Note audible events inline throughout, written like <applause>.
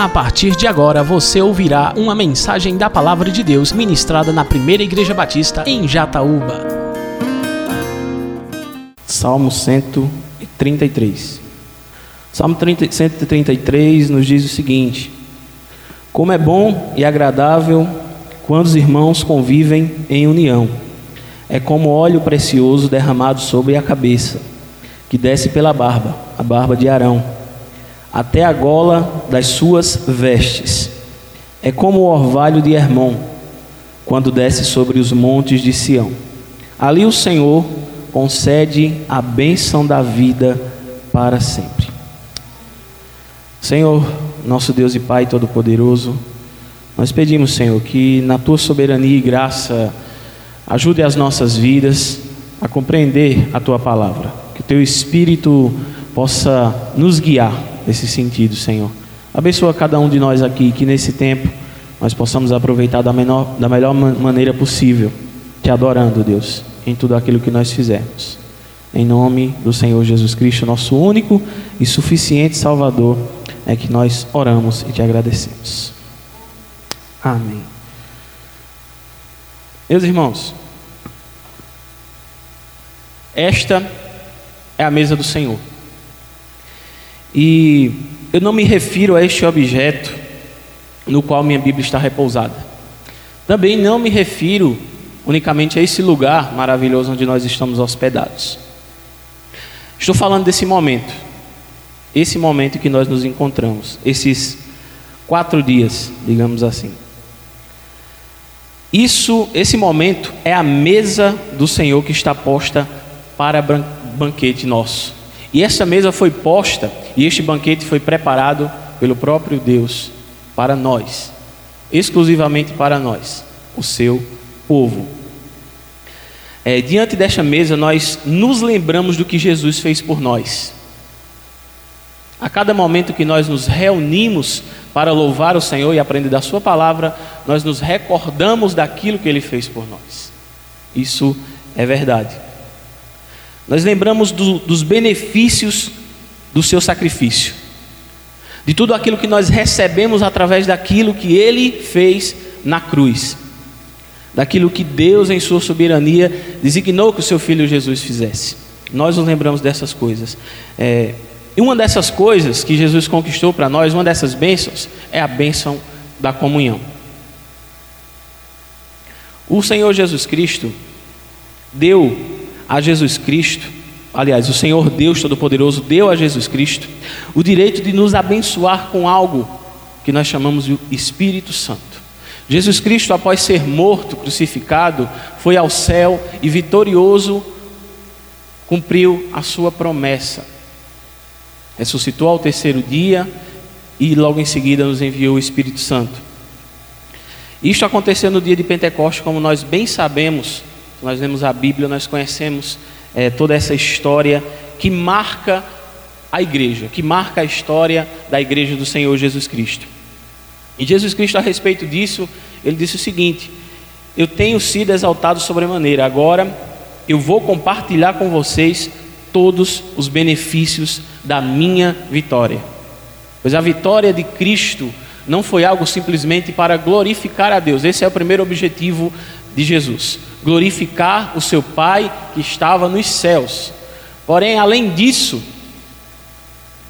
A partir de agora você ouvirá uma mensagem da Palavra de Deus ministrada na Primeira Igreja Batista em Jataúba. Salmo 133. Salmo 30, 133 nos diz o seguinte: Como é bom e agradável quando os irmãos convivem em união. É como óleo precioso derramado sobre a cabeça, que desce pela barba, a barba de Arão, até a gola das suas vestes. É como o orvalho de Hermon, quando desce sobre os montes de Sião. Ali o Senhor concede a bênção da vida para sempre. Senhor, nosso Deus e Pai Todo-Poderoso, nós pedimos, Senhor, que na tua soberania e graça ajude as nossas vidas a compreender a tua palavra, que o teu Espírito possa nos guiar nesse sentido, Senhor. Abençoa cada um de nós aqui, que nesse tempo nós possamos aproveitar da, menor, da melhor maneira possível, te adorando, Deus, em tudo aquilo que nós fizermos. Em nome do Senhor Jesus Cristo, nosso único e suficiente Salvador, é que nós oramos e te agradecemos. Amém. Meus irmãos, esta é a mesa do Senhor. E eu não me refiro a este objeto no qual minha Bíblia está repousada. Também não me refiro unicamente a esse lugar maravilhoso onde nós estamos hospedados. Estou falando desse momento, esse momento que nós nos encontramos, esses quatro dias, digamos assim. Isso, esse momento é a mesa do Senhor que está posta para banquete nosso. E essa mesa foi posta e este banquete foi preparado pelo próprio Deus para nós, exclusivamente para nós, o seu povo. É, diante desta mesa, nós nos lembramos do que Jesus fez por nós. A cada momento que nós nos reunimos para louvar o Senhor e aprender da Sua palavra, nós nos recordamos daquilo que Ele fez por nós. Isso é verdade. Nós lembramos do, dos benefícios do Seu sacrifício, de tudo aquilo que nós recebemos através daquilo que Ele fez na cruz, daquilo que Deus, em Sua soberania, designou que o Seu Filho Jesus fizesse. Nós nos lembramos dessas coisas. É, e uma dessas coisas que Jesus conquistou para nós, uma dessas bênçãos, é a bênção da comunhão. O Senhor Jesus Cristo deu a Jesus Cristo, aliás, o Senhor Deus Todo-Poderoso deu a Jesus Cristo o direito de nos abençoar com algo que nós chamamos de Espírito Santo. Jesus Cristo, após ser morto, crucificado, foi ao céu e vitorioso cumpriu a sua promessa ressuscitou ao terceiro dia e logo em seguida nos enviou o Espírito Santo. Isto aconteceu no dia de Pentecostes, como nós bem sabemos, nós lemos a Bíblia, nós conhecemos é, toda essa história que marca a igreja, que marca a história da igreja do Senhor Jesus Cristo. E Jesus Cristo, a respeito disso, ele disse o seguinte: Eu tenho sido exaltado sobremaneira, agora eu vou compartilhar com vocês todos os benefícios da minha vitória. Pois a vitória de Cristo não foi algo simplesmente para glorificar a Deus, esse é o primeiro objetivo de Jesus: glorificar o seu Pai que estava nos céus. Porém, além disso,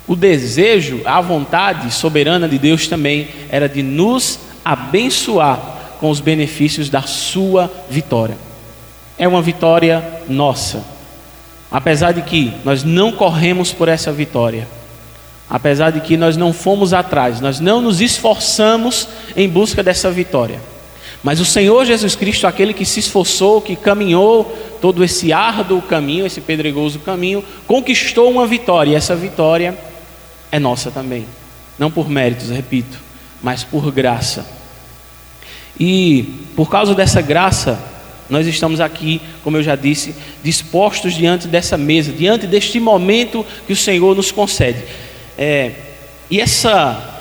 o desejo, a vontade soberana de Deus também era de nos abençoar com os benefícios da sua vitória. É uma vitória nossa apesar de que nós não corremos por essa vitória, apesar de que nós não fomos atrás, nós não nos esforçamos em busca dessa vitória. Mas o Senhor Jesus Cristo, aquele que se esforçou, que caminhou todo esse árduo caminho, esse pedregoso caminho, conquistou uma vitória, e essa vitória é nossa também. Não por méritos, repito, mas por graça. E por causa dessa graça, nós estamos aqui, como eu já disse, dispostos diante dessa mesa, diante deste momento que o Senhor nos concede. É, e essa,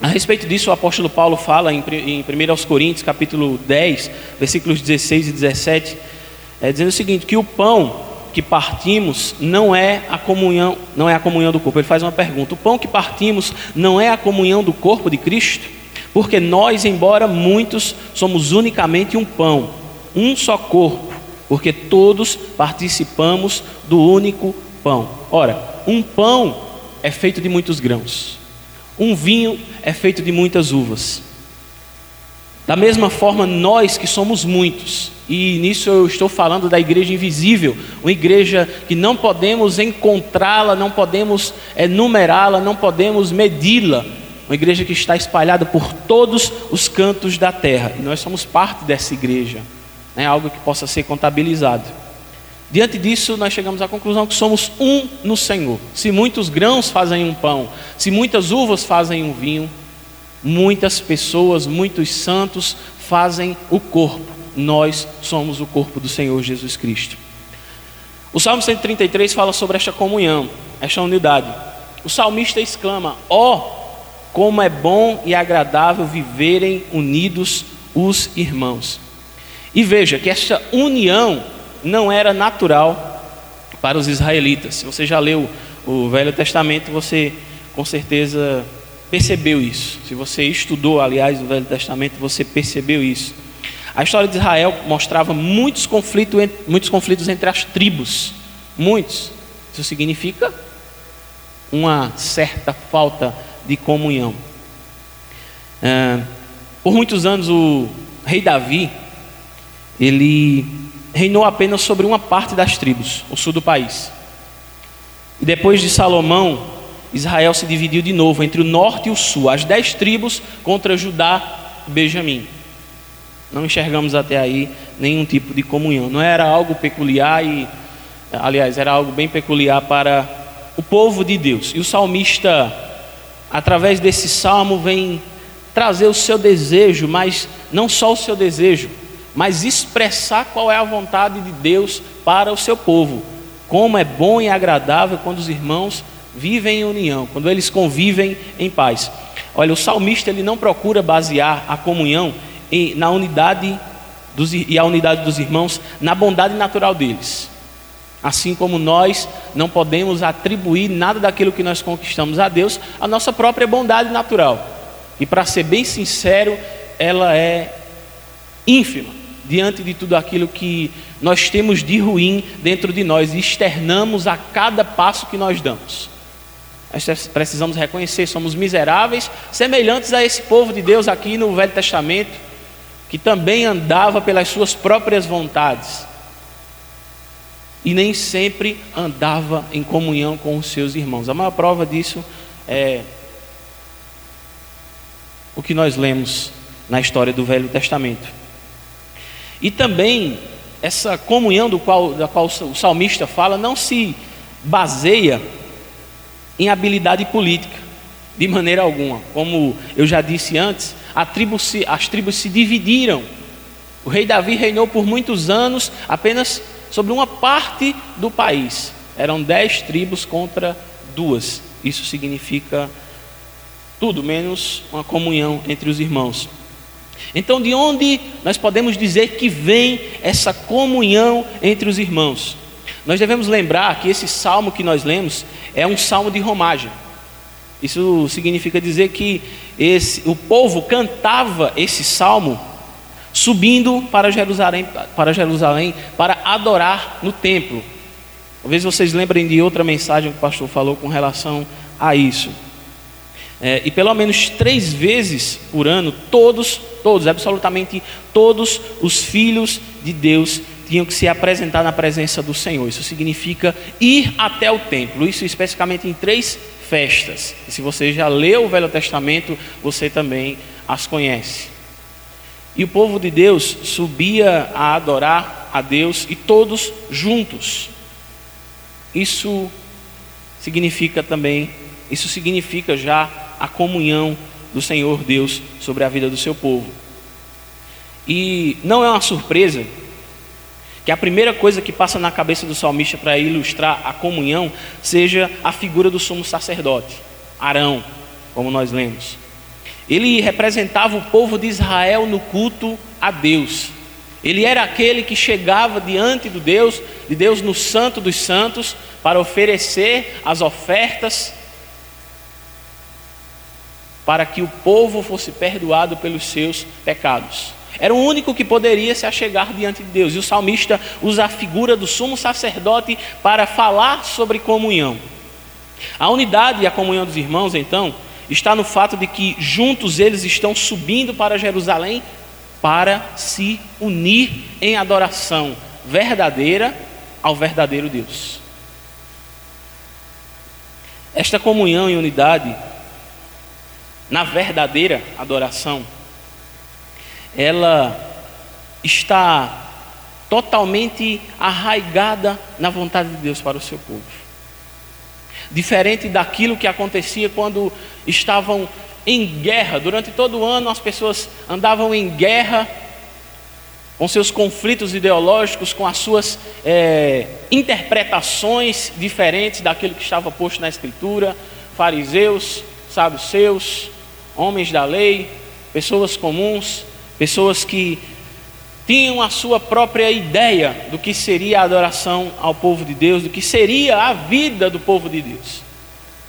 a respeito disso, o apóstolo Paulo fala em, em 1 Coríntios, capítulo 10, versículos 16 e 17, é, dizendo o seguinte: que o pão que partimos não é a comunhão, não é a comunhão do corpo. Ele faz uma pergunta: o pão que partimos não é a comunhão do corpo de Cristo? Porque nós, embora muitos, somos unicamente um pão, um só corpo, porque todos participamos do único pão. Ora, um pão é feito de muitos grãos. Um vinho é feito de muitas uvas. Da mesma forma, nós que somos muitos, e nisso eu estou falando da igreja invisível, uma igreja que não podemos encontrá-la, não podemos enumerá-la, não podemos medi-la, uma igreja que está espalhada por todos os cantos da terra, e nós somos parte dessa igreja, é algo que possa ser contabilizado. Diante disso, nós chegamos à conclusão que somos um no Senhor. Se muitos grãos fazem um pão, se muitas uvas fazem um vinho, muitas pessoas, muitos santos fazem o corpo. Nós somos o corpo do Senhor Jesus Cristo. O Salmo 133 fala sobre esta comunhão, esta unidade. O salmista exclama: Ó, oh, como é bom e agradável viverem unidos os irmãos. E veja que esta união não era natural para os israelitas. Se você já leu o Velho Testamento, você com certeza percebeu isso. Se você estudou, aliás, o Velho Testamento, você percebeu isso. A história de Israel mostrava muitos conflitos, muitos conflitos entre as tribos. Muitos. Isso significa uma certa falta de comunhão. É, por muitos anos, o rei Davi, ele reinou apenas sobre uma parte das tribos, o sul do país. E depois de Salomão, Israel se dividiu de novo entre o norte e o sul, as dez tribos contra Judá e Benjamim. Não enxergamos até aí nenhum tipo de comunhão. Não era algo peculiar e, aliás, era algo bem peculiar para o povo de Deus. E o salmista, através desse salmo, vem trazer o seu desejo, mas não só o seu desejo, mas expressar qual é a vontade de Deus para o seu povo. Como é bom e agradável quando os irmãos vivem em união, quando eles convivem em paz. Olha, o salmista ele não procura basear a comunhão em, na unidade dos, e a unidade dos irmãos na bondade natural deles. Assim como nós não podemos atribuir nada daquilo que nós conquistamos a Deus à nossa própria bondade natural. E para ser bem sincero, ela é ínfima diante de tudo aquilo que nós temos de ruim dentro de nós e externamos a cada passo que nós damos. Nós precisamos reconhecer, somos miseráveis, semelhantes a esse povo de Deus aqui no Velho Testamento, que também andava pelas suas próprias vontades e nem sempre andava em comunhão com os seus irmãos. A maior prova disso é o que nós lemos na história do Velho Testamento. E também essa comunhão do qual, da qual o salmista fala não se baseia em habilidade política, de maneira alguma. Como eu já disse antes, tribo se, as tribos se dividiram. O rei Davi reinou por muitos anos apenas sobre uma parte do país. Eram dez tribos contra duas. Isso significa tudo menos uma comunhão entre os irmãos. Então, de onde nós podemos dizer que vem essa comunhão entre os irmãos? Nós devemos lembrar que esse salmo que nós lemos é um salmo de romagem. Isso significa dizer que esse, o povo cantava esse salmo subindo para Jerusalém, para Jerusalém para adorar no templo. Talvez vocês lembrem de outra mensagem que o pastor falou com relação a isso. É, e pelo menos três vezes por ano, todos, todos, absolutamente todos os filhos de Deus tinham que se apresentar na presença do Senhor. Isso significa ir até o templo, isso especificamente em três festas. E se você já leu o Velho Testamento, você também as conhece. E o povo de Deus subia a adorar a Deus e todos juntos. Isso significa também, isso significa já a comunhão do Senhor Deus sobre a vida do seu povo. E não é uma surpresa que a primeira coisa que passa na cabeça do salmista para ilustrar a comunhão seja a figura do sumo sacerdote, Arão, como nós lemos. Ele representava o povo de Israel no culto a Deus. Ele era aquele que chegava diante do Deus, de Deus no Santo dos Santos, para oferecer as ofertas para que o povo fosse perdoado pelos seus pecados. Era o único que poderia se achegar diante de Deus. E o salmista usa a figura do sumo sacerdote para falar sobre comunhão. A unidade e a comunhão dos irmãos, então, está no fato de que juntos eles estão subindo para Jerusalém para se unir em adoração verdadeira ao verdadeiro Deus. Esta comunhão e unidade na verdadeira adoração, ela está totalmente arraigada na vontade de Deus para o seu povo. Diferente daquilo que acontecia quando estavam em guerra, durante todo o ano as pessoas andavam em guerra com seus conflitos ideológicos, com as suas é, interpretações diferentes daquilo que estava posto na Escritura, fariseus, saduceus, homens da lei, pessoas comuns, pessoas que tinham a sua própria ideia do que seria a adoração ao povo de Deus, do que seria a vida do povo de Deus.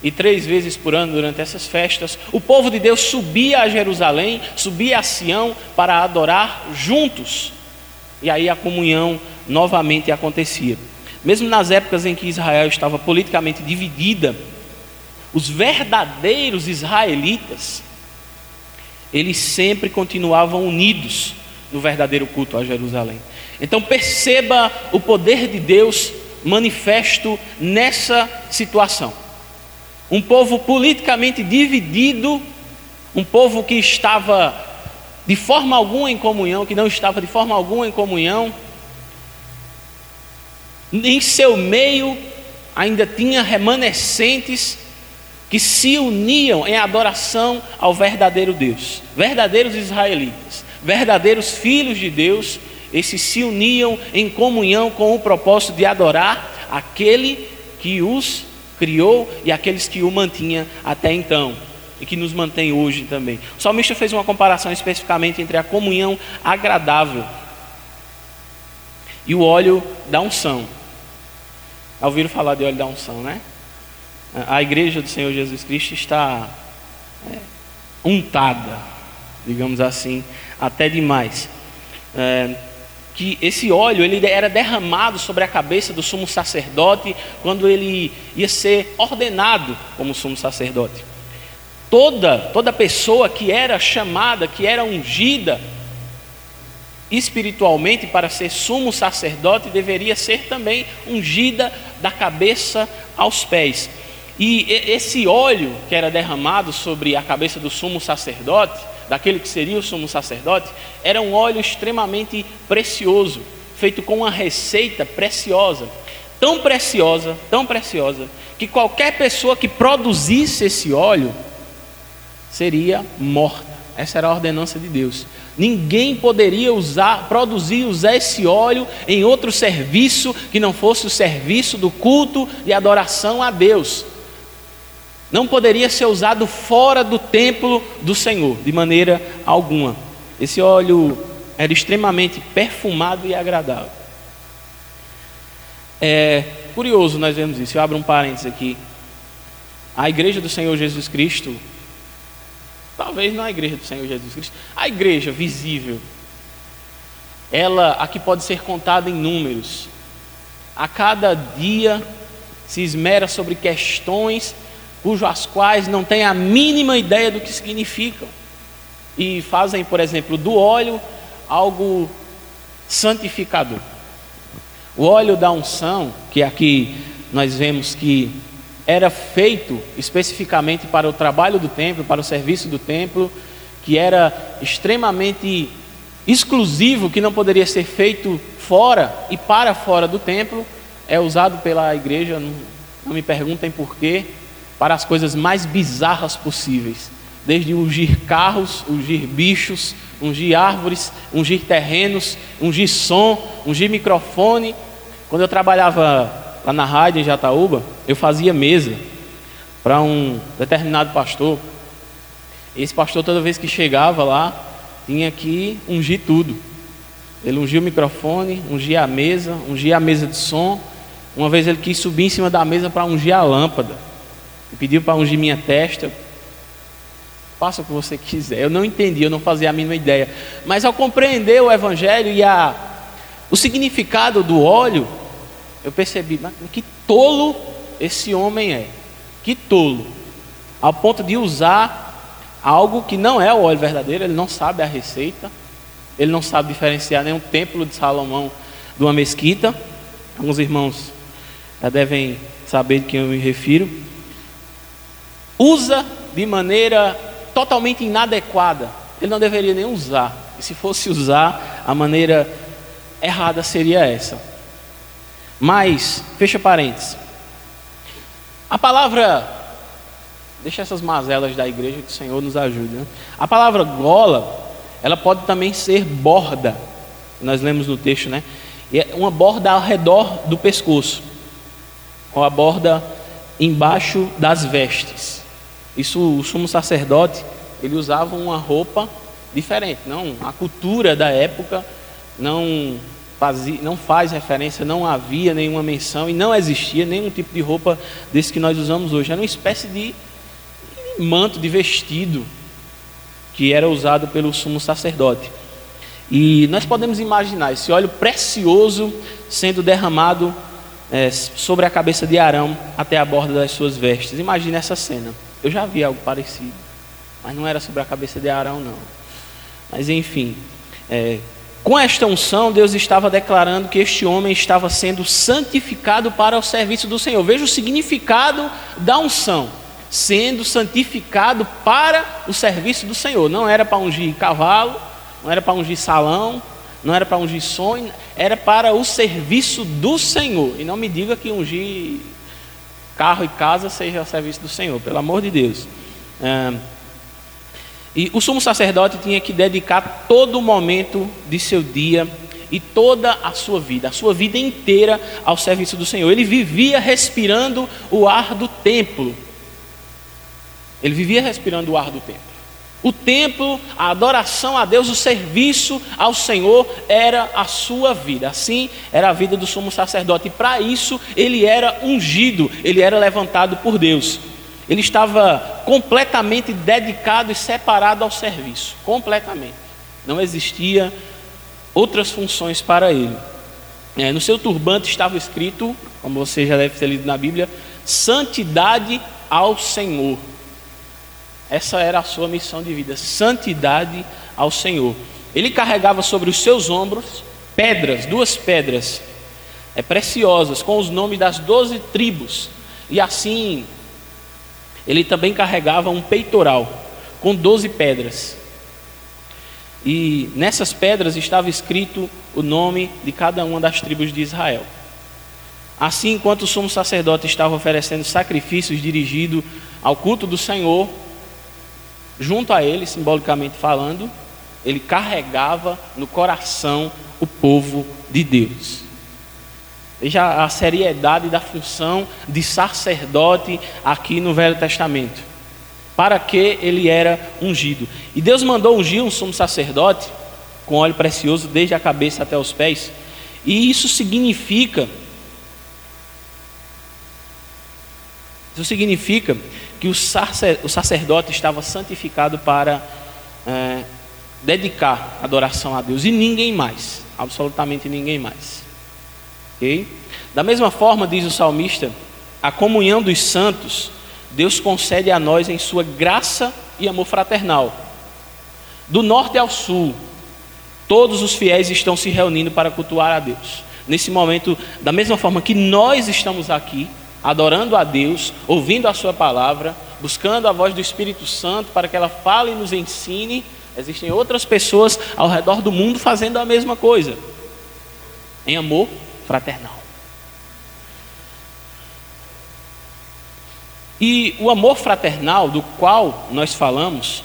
E três vezes por ano, durante essas festas, o povo de Deus subia a Jerusalém, subia a Sião para adorar juntos. E aí a comunhão novamente acontecia. Mesmo nas épocas em que Israel estava politicamente dividida, os verdadeiros israelitas eles sempre continuavam unidos no verdadeiro culto a Jerusalém. Então perceba o poder de Deus manifesto nessa situação. Um povo politicamente dividido, um povo que estava de forma alguma em comunhão, que não estava de forma alguma em comunhão, em seu meio ainda tinha remanescentes que se uniam em adoração ao verdadeiro Deus, verdadeiros israelitas, verdadeiros filhos de Deus, esses se uniam em comunhão com o propósito de adorar aquele que os criou e aqueles que o mantinha até então e que nos mantém hoje também. O salmista fez uma comparação especificamente entre a comunhão agradável e o óleo da unção. Ouviram falar de óleo da unção, né? A igreja do Senhor Jesus Cristo está é, untada, digamos assim, até demais. É, que esse óleo ele era derramado sobre a cabeça do sumo sacerdote quando ele ia ser ordenado como sumo sacerdote. Toda toda pessoa que era chamada, que era ungida espiritualmente para ser sumo sacerdote deveria ser também ungida da cabeça aos pés. E esse óleo que era derramado sobre a cabeça do sumo sacerdote, daquele que seria o sumo sacerdote, era um óleo extremamente precioso, feito com uma receita preciosa, tão preciosa, tão preciosa, que qualquer pessoa que produzisse esse óleo seria morta. Essa era a ordenança de Deus. Ninguém poderia usar, produzir, usar esse óleo em outro serviço que não fosse o serviço do culto e adoração a Deus não poderia ser usado fora do templo do Senhor, de maneira alguma. Esse óleo era extremamente perfumado e agradável. É curioso nós vemos isso. Eu abro um parênteses aqui. A igreja do Senhor Jesus Cristo, talvez não a igreja do Senhor Jesus Cristo, a igreja visível, ela aqui pode ser contada em números. A cada dia se esmera sobre questões cujas quais não têm a mínima ideia do que significam e fazem, por exemplo, do óleo algo santificador. O óleo da unção, que aqui nós vemos que era feito especificamente para o trabalho do templo, para o serviço do templo, que era extremamente exclusivo, que não poderia ser feito fora e para fora do templo, é usado pela igreja, não, não me perguntem porquê, para as coisas mais bizarras possíveis, desde ungir carros, ungir bichos, ungir árvores, ungir terrenos, ungir som, ungir microfone. Quando eu trabalhava lá na rádio em Jataúba, eu fazia mesa para um determinado pastor. Esse pastor, toda vez que chegava lá, tinha que ungir tudo. Ele ungiu o microfone, ungia a mesa, ungia a mesa de som. Uma vez ele quis subir em cima da mesa para ungir a lâmpada. E pediu para ungir minha testa. Faça o que você quiser. Eu não entendi, eu não fazia a mínima ideia. Mas ao compreender o Evangelho e a, o significado do óleo, eu percebi, que tolo esse homem é. Que tolo. Ao ponto de usar algo que não é o óleo verdadeiro, ele não sabe a receita, ele não sabe diferenciar nenhum templo de Salomão de uma mesquita. Alguns irmãos já devem saber de quem eu me refiro. Usa de maneira totalmente inadequada. Ele não deveria nem usar. E se fosse usar, a maneira errada seria essa. Mas, fecha parênteses. A palavra, deixa essas mazelas da igreja que o Senhor nos ajude. Né? A palavra gola, ela pode também ser borda. Nós lemos no texto, né? E é uma borda ao redor do pescoço, ou a borda embaixo das vestes. Isso o sumo sacerdote, ele usava uma roupa diferente, não, a cultura da época não fazia, não faz referência, não havia nenhuma menção e não existia nenhum tipo de roupa desse que nós usamos hoje. Era uma espécie de manto, de vestido que era usado pelo sumo sacerdote. E nós podemos imaginar esse óleo precioso sendo derramado é, sobre a cabeça de Arão até a borda das suas vestes. Imagine essa cena. Eu já vi algo parecido, mas não era sobre a cabeça de Arão, não. Mas enfim, é, com esta unção, Deus estava declarando que este homem estava sendo santificado para o serviço do Senhor. Veja o significado da unção: sendo santificado para o serviço do Senhor. Não era para ungir cavalo, não era para ungir salão, não era para ungir sonho, era para o serviço do Senhor. E não me diga que ungir carro e casa seja ao serviço do Senhor, pelo amor de Deus. É, e o sumo sacerdote tinha que dedicar todo o momento de seu dia e toda a sua vida, a sua vida inteira ao serviço do Senhor. Ele vivia respirando o ar do templo. Ele vivia respirando o ar do templo. O templo, a adoração a Deus, o serviço ao Senhor era a sua vida. Assim era a vida do sumo sacerdote. E para isso ele era ungido, ele era levantado por Deus. Ele estava completamente dedicado e separado ao serviço. Completamente. Não existia outras funções para ele. É, no seu turbante estava escrito, como você já deve ter lido na Bíblia, santidade ao Senhor. Essa era a sua missão de vida, santidade ao Senhor. Ele carregava sobre os seus ombros pedras, duas pedras é, preciosas, com os nomes das doze tribos. E assim, ele também carregava um peitoral com doze pedras. E nessas pedras estava escrito o nome de cada uma das tribos de Israel. Assim, enquanto o sumo sacerdote estava oferecendo sacrifícios dirigidos ao culto do Senhor, junto a ele, simbolicamente falando, ele carregava no coração o povo de Deus. Veja a seriedade da função de sacerdote aqui no Velho Testamento. Para que ele era ungido. E Deus mandou ungir um sumo sacerdote com óleo precioso desde a cabeça até os pés. E isso significa Isso significa que o sacerdote estava santificado para é, dedicar adoração a Deus e ninguém mais, absolutamente ninguém mais. Okay? Da mesma forma, diz o salmista, a comunhão dos santos, Deus concede a nós em sua graça e amor fraternal. Do norte ao sul, todos os fiéis estão se reunindo para cultuar a Deus. Nesse momento, da mesma forma que nós estamos aqui, adorando a Deus, ouvindo a Sua palavra, buscando a voz do Espírito Santo para que ela fale e nos ensine. Existem outras pessoas ao redor do mundo fazendo a mesma coisa, em amor fraternal. E o amor fraternal do qual nós falamos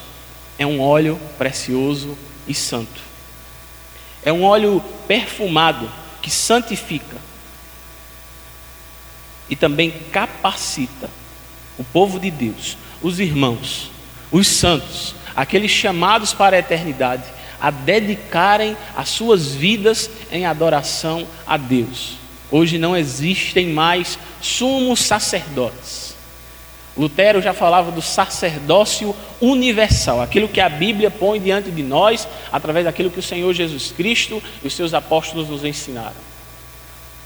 é um óleo precioso e santo. É um óleo perfumado que santifica, e também capacita o povo de Deus, os irmãos, os santos, aqueles chamados para a eternidade, a dedicarem as suas vidas em adoração a Deus. Hoje não existem mais sumos sacerdotes. Lutero já falava do sacerdócio universal, aquilo que a Bíblia põe diante de nós, através daquilo que o Senhor Jesus Cristo e os seus apóstolos nos ensinaram.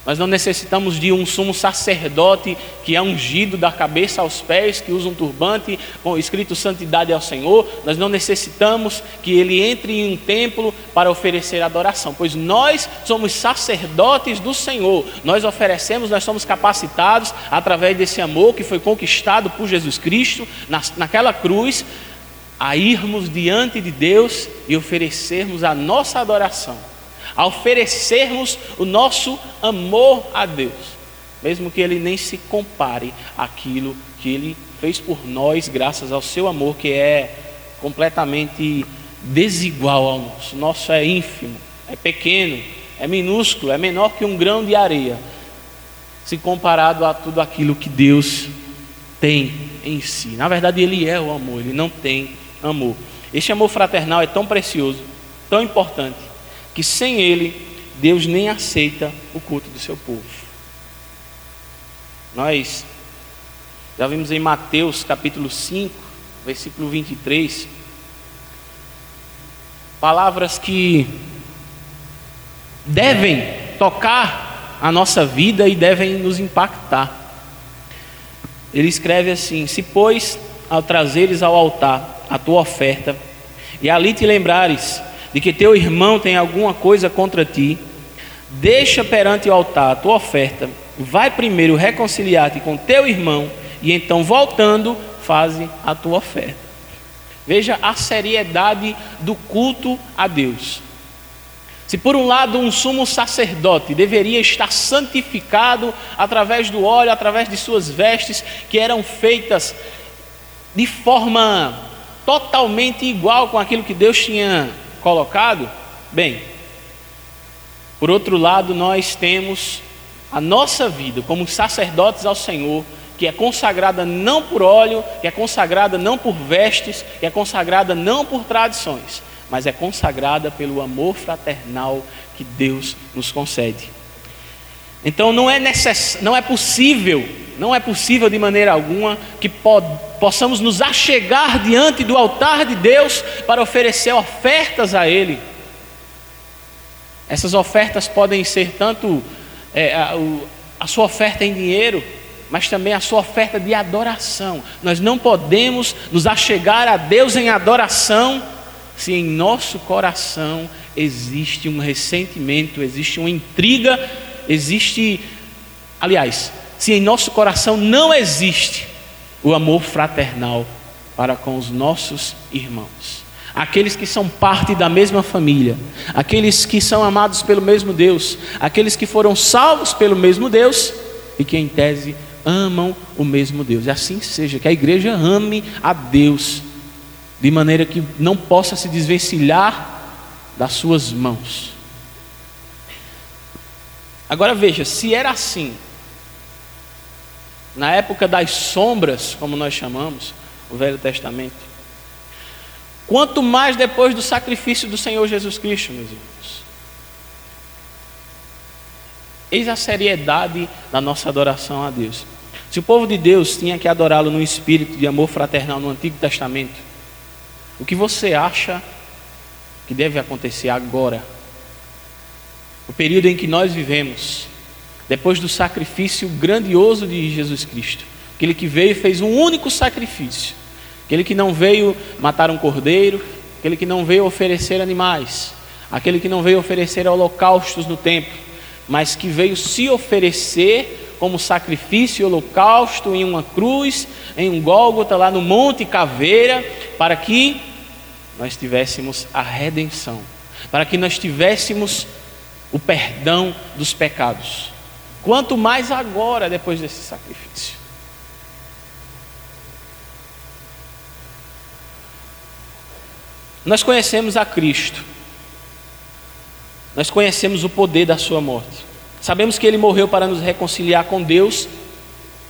Nós não necessitamos de um sumo sacerdote que é ungido da cabeça aos pés, que usa um turbante com escrito santidade ao Senhor. Nós não necessitamos que ele entre em um templo para oferecer adoração, pois nós somos sacerdotes do Senhor. Nós oferecemos, nós somos capacitados através desse amor que foi conquistado por Jesus Cristo na, naquela cruz a irmos diante de Deus e oferecermos a nossa adoração a oferecermos o nosso amor a Deus, mesmo que ele nem se compare àquilo que ele fez por nós, graças ao seu amor que é completamente desigual ao nosso. O nosso é ínfimo, é pequeno, é minúsculo, é menor que um grão de areia, se comparado a tudo aquilo que Deus tem em si. Na verdade, Ele é o amor, Ele não tem amor. Este amor fraternal é tão precioso, tão importante, que sem ele, Deus nem aceita o culto do seu povo. Nós já vimos em Mateus capítulo 5, versículo 23, palavras que devem tocar a nossa vida e devem nos impactar. Ele escreve assim: Se, pois, ao trazeres ao altar a tua oferta, e ali te lembrares de que teu irmão tem alguma coisa contra ti, deixa perante o altar a tua oferta, vai primeiro reconciliar-te com teu irmão e então voltando, faze a tua oferta. Veja a seriedade do culto a Deus. Se por um lado um sumo sacerdote deveria estar santificado através do óleo, através de suas vestes, que eram feitas de forma totalmente igual com aquilo que Deus tinha colocado? Bem, por outro lado, nós temos a nossa vida como sacerdotes ao Senhor, que é consagrada não por óleo, que é consagrada não por vestes, que é consagrada não por tradições, mas é consagrada pelo amor fraternal que Deus nos concede. Então não é, necess... não é possível, não é possível de maneira alguma que po... possamos nos achegar diante do altar de Deus para oferecer ofertas a Ele. Essas ofertas podem ser tanto é, a, a sua oferta em dinheiro, mas também a sua oferta de adoração. Nós não podemos nos achegar a Deus em adoração se em nosso coração existe um ressentimento, existe uma intriga existe, aliás, se em nosso coração não existe o amor fraternal para com os nossos irmãos, aqueles que são parte da mesma família, aqueles que são amados pelo mesmo Deus, aqueles que foram salvos pelo mesmo Deus e que em tese amam o mesmo Deus. E assim seja, que a igreja ame a Deus de maneira que não possa se desvencilhar das suas mãos. Agora veja, se era assim, na época das sombras, como nós chamamos, o Velho Testamento, quanto mais depois do sacrifício do Senhor Jesus Cristo, meus irmãos. Eis a seriedade da nossa adoração a Deus. Se o povo de Deus tinha que adorá-lo no espírito de amor fraternal no Antigo Testamento, o que você acha que deve acontecer agora o período em que nós vivemos, depois do sacrifício grandioso de Jesus Cristo, aquele que veio e fez um único sacrifício, aquele que não veio matar um cordeiro, aquele que não veio oferecer animais, aquele que não veio oferecer holocaustos no templo, mas que veio se oferecer como sacrifício e holocausto em uma cruz, em um Gólgota lá no Monte Caveira, para que nós tivéssemos a redenção, para que nós tivéssemos o perdão dos pecados. Quanto mais agora, depois desse sacrifício. Nós conhecemos a Cristo, nós conhecemos o poder da Sua morte, sabemos que Ele morreu para nos reconciliar com Deus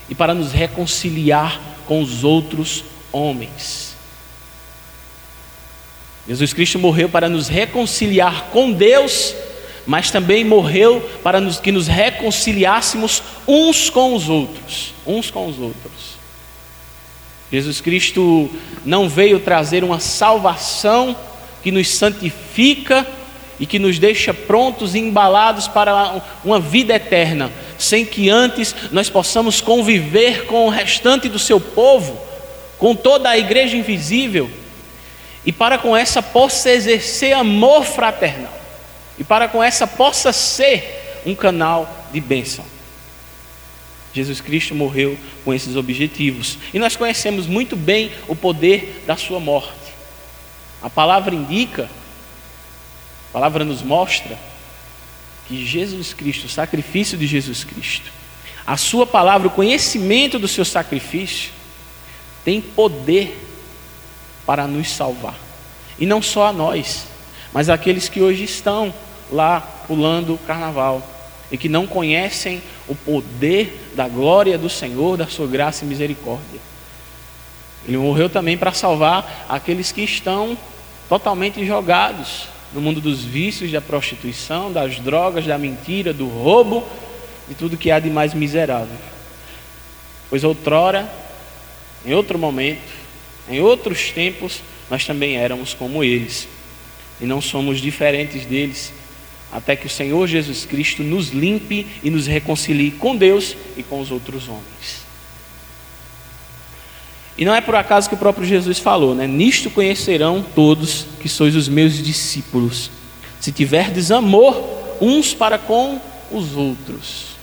e para nos reconciliar com os outros homens. Jesus Cristo morreu para nos reconciliar com Deus, mas também morreu para nos, que nos reconciliássemos uns com os outros, uns com os outros. Jesus Cristo não veio trazer uma salvação que nos santifica e que nos deixa prontos e embalados para uma vida eterna, sem que antes nós possamos conviver com o restante do seu povo, com toda a igreja invisível, e para com essa possa exercer amor fraternal, e para com essa possa ser um canal de bênção. Jesus Cristo morreu com esses objetivos, e nós conhecemos muito bem o poder da sua morte. A palavra indica a palavra nos mostra que Jesus Cristo, o sacrifício de Jesus Cristo, a Sua palavra, o conhecimento do seu sacrifício, tem poder para nos salvar. E não só a nós, mas aqueles que hoje estão lá pulando o carnaval e que não conhecem o poder da glória do Senhor, da Sua graça e misericórdia. Ele morreu também para salvar aqueles que estão totalmente jogados no mundo dos vícios, da prostituição, das drogas, da mentira, do roubo, de tudo que há de mais miserável. Pois outrora, em outro momento, em outros tempos, nós também éramos como eles. E não somos diferentes deles, até que o Senhor Jesus Cristo nos limpe e nos reconcilie com Deus e com os outros homens. E não é por acaso que o próprio Jesus falou, né? Nisto conhecerão todos que sois os meus discípulos, se tiverdes amor uns para com os outros.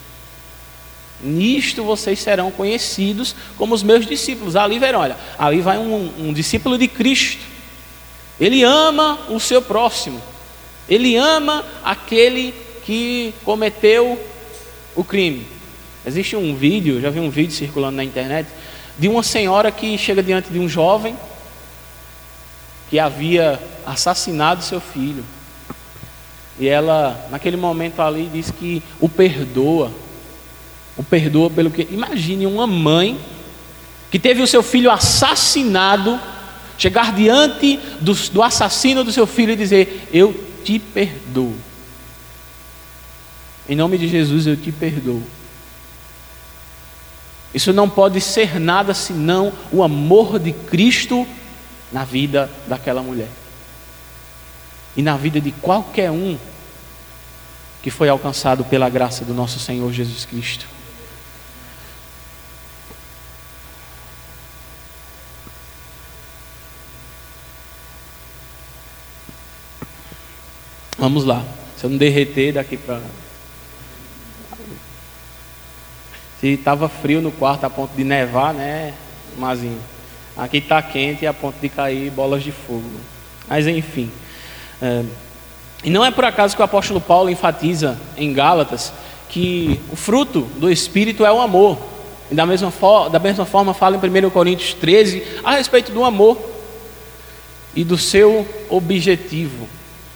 Nisto vocês serão conhecidos como os meus discípulos. Ali verão, olha, ali vai um, um discípulo de Cristo. Ele ama o seu próximo. Ele ama aquele que cometeu o crime. Existe um vídeo, já vi um vídeo circulando na internet, de uma senhora que chega diante de um jovem que havia assassinado seu filho. E ela, naquele momento ali, diz que o perdoa. O perdoa pelo que. Imagine uma mãe que teve o seu filho assassinado, chegar diante do, do assassino do seu filho e dizer: Eu te perdoo. Em nome de Jesus, eu te perdoo. Isso não pode ser nada senão o amor de Cristo na vida daquela mulher. E na vida de qualquer um que foi alcançado pela graça do nosso Senhor Jesus Cristo. Vamos lá. Se eu não derreter daqui para Se estava frio no quarto a ponto de nevar, né, Mazinho? Aqui está quente a ponto de cair bolas de fogo. Mas enfim. É, e não é por acaso que o apóstolo Paulo enfatiza em Gálatas que o fruto do Espírito é o amor. E da mesma, da mesma forma fala em 1 Coríntios 13 a respeito do amor e do seu objetivo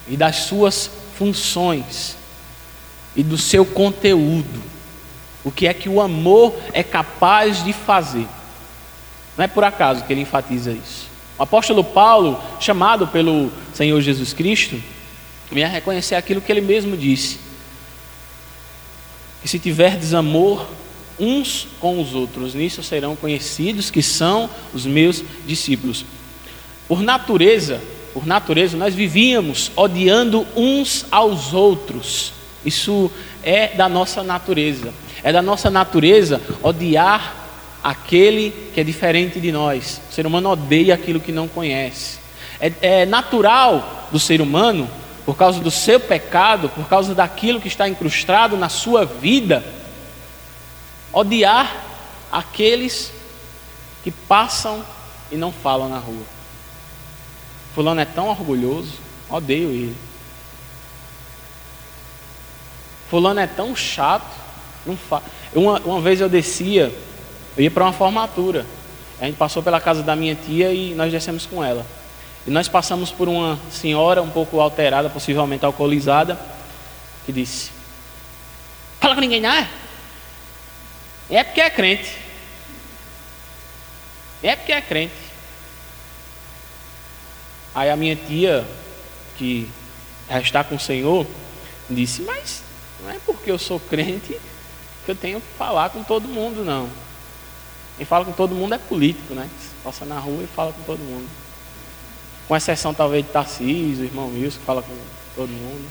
e das suas funções e do seu conteúdo o que é que o amor é capaz de fazer. Não é por acaso que ele enfatiza isso. O apóstolo Paulo, chamado pelo Senhor Jesus Cristo, vem a reconhecer aquilo que ele mesmo disse: que se tiverdes amor uns com os outros, nisso serão conhecidos que são os meus discípulos. Por natureza, por natureza, nós vivíamos odiando uns aos outros. Isso é da nossa natureza. É da nossa natureza odiar aquele que é diferente de nós. O ser humano odeia aquilo que não conhece. É, é natural do ser humano, por causa do seu pecado, por causa daquilo que está incrustado na sua vida, odiar aqueles que passam e não falam na rua. Fulano é tão orgulhoso, odeio ele. Fulano é tão chato, fa... uma, uma vez eu descia, eu ia para uma formatura. A gente passou pela casa da minha tia e nós descemos com ela. E nós passamos por uma senhora um pouco alterada, possivelmente alcoolizada, que disse: Fala com ninguém, não é? É porque é crente. É porque é crente. Aí a minha tia, que já está com o Senhor, disse: Mas não é porque eu sou crente que eu tenho que falar com todo mundo, não. Quem fala com todo mundo é político, né? Passa na rua e fala com todo mundo. Com exceção talvez de Tarcísio, irmão Wilson, que fala com todo mundo.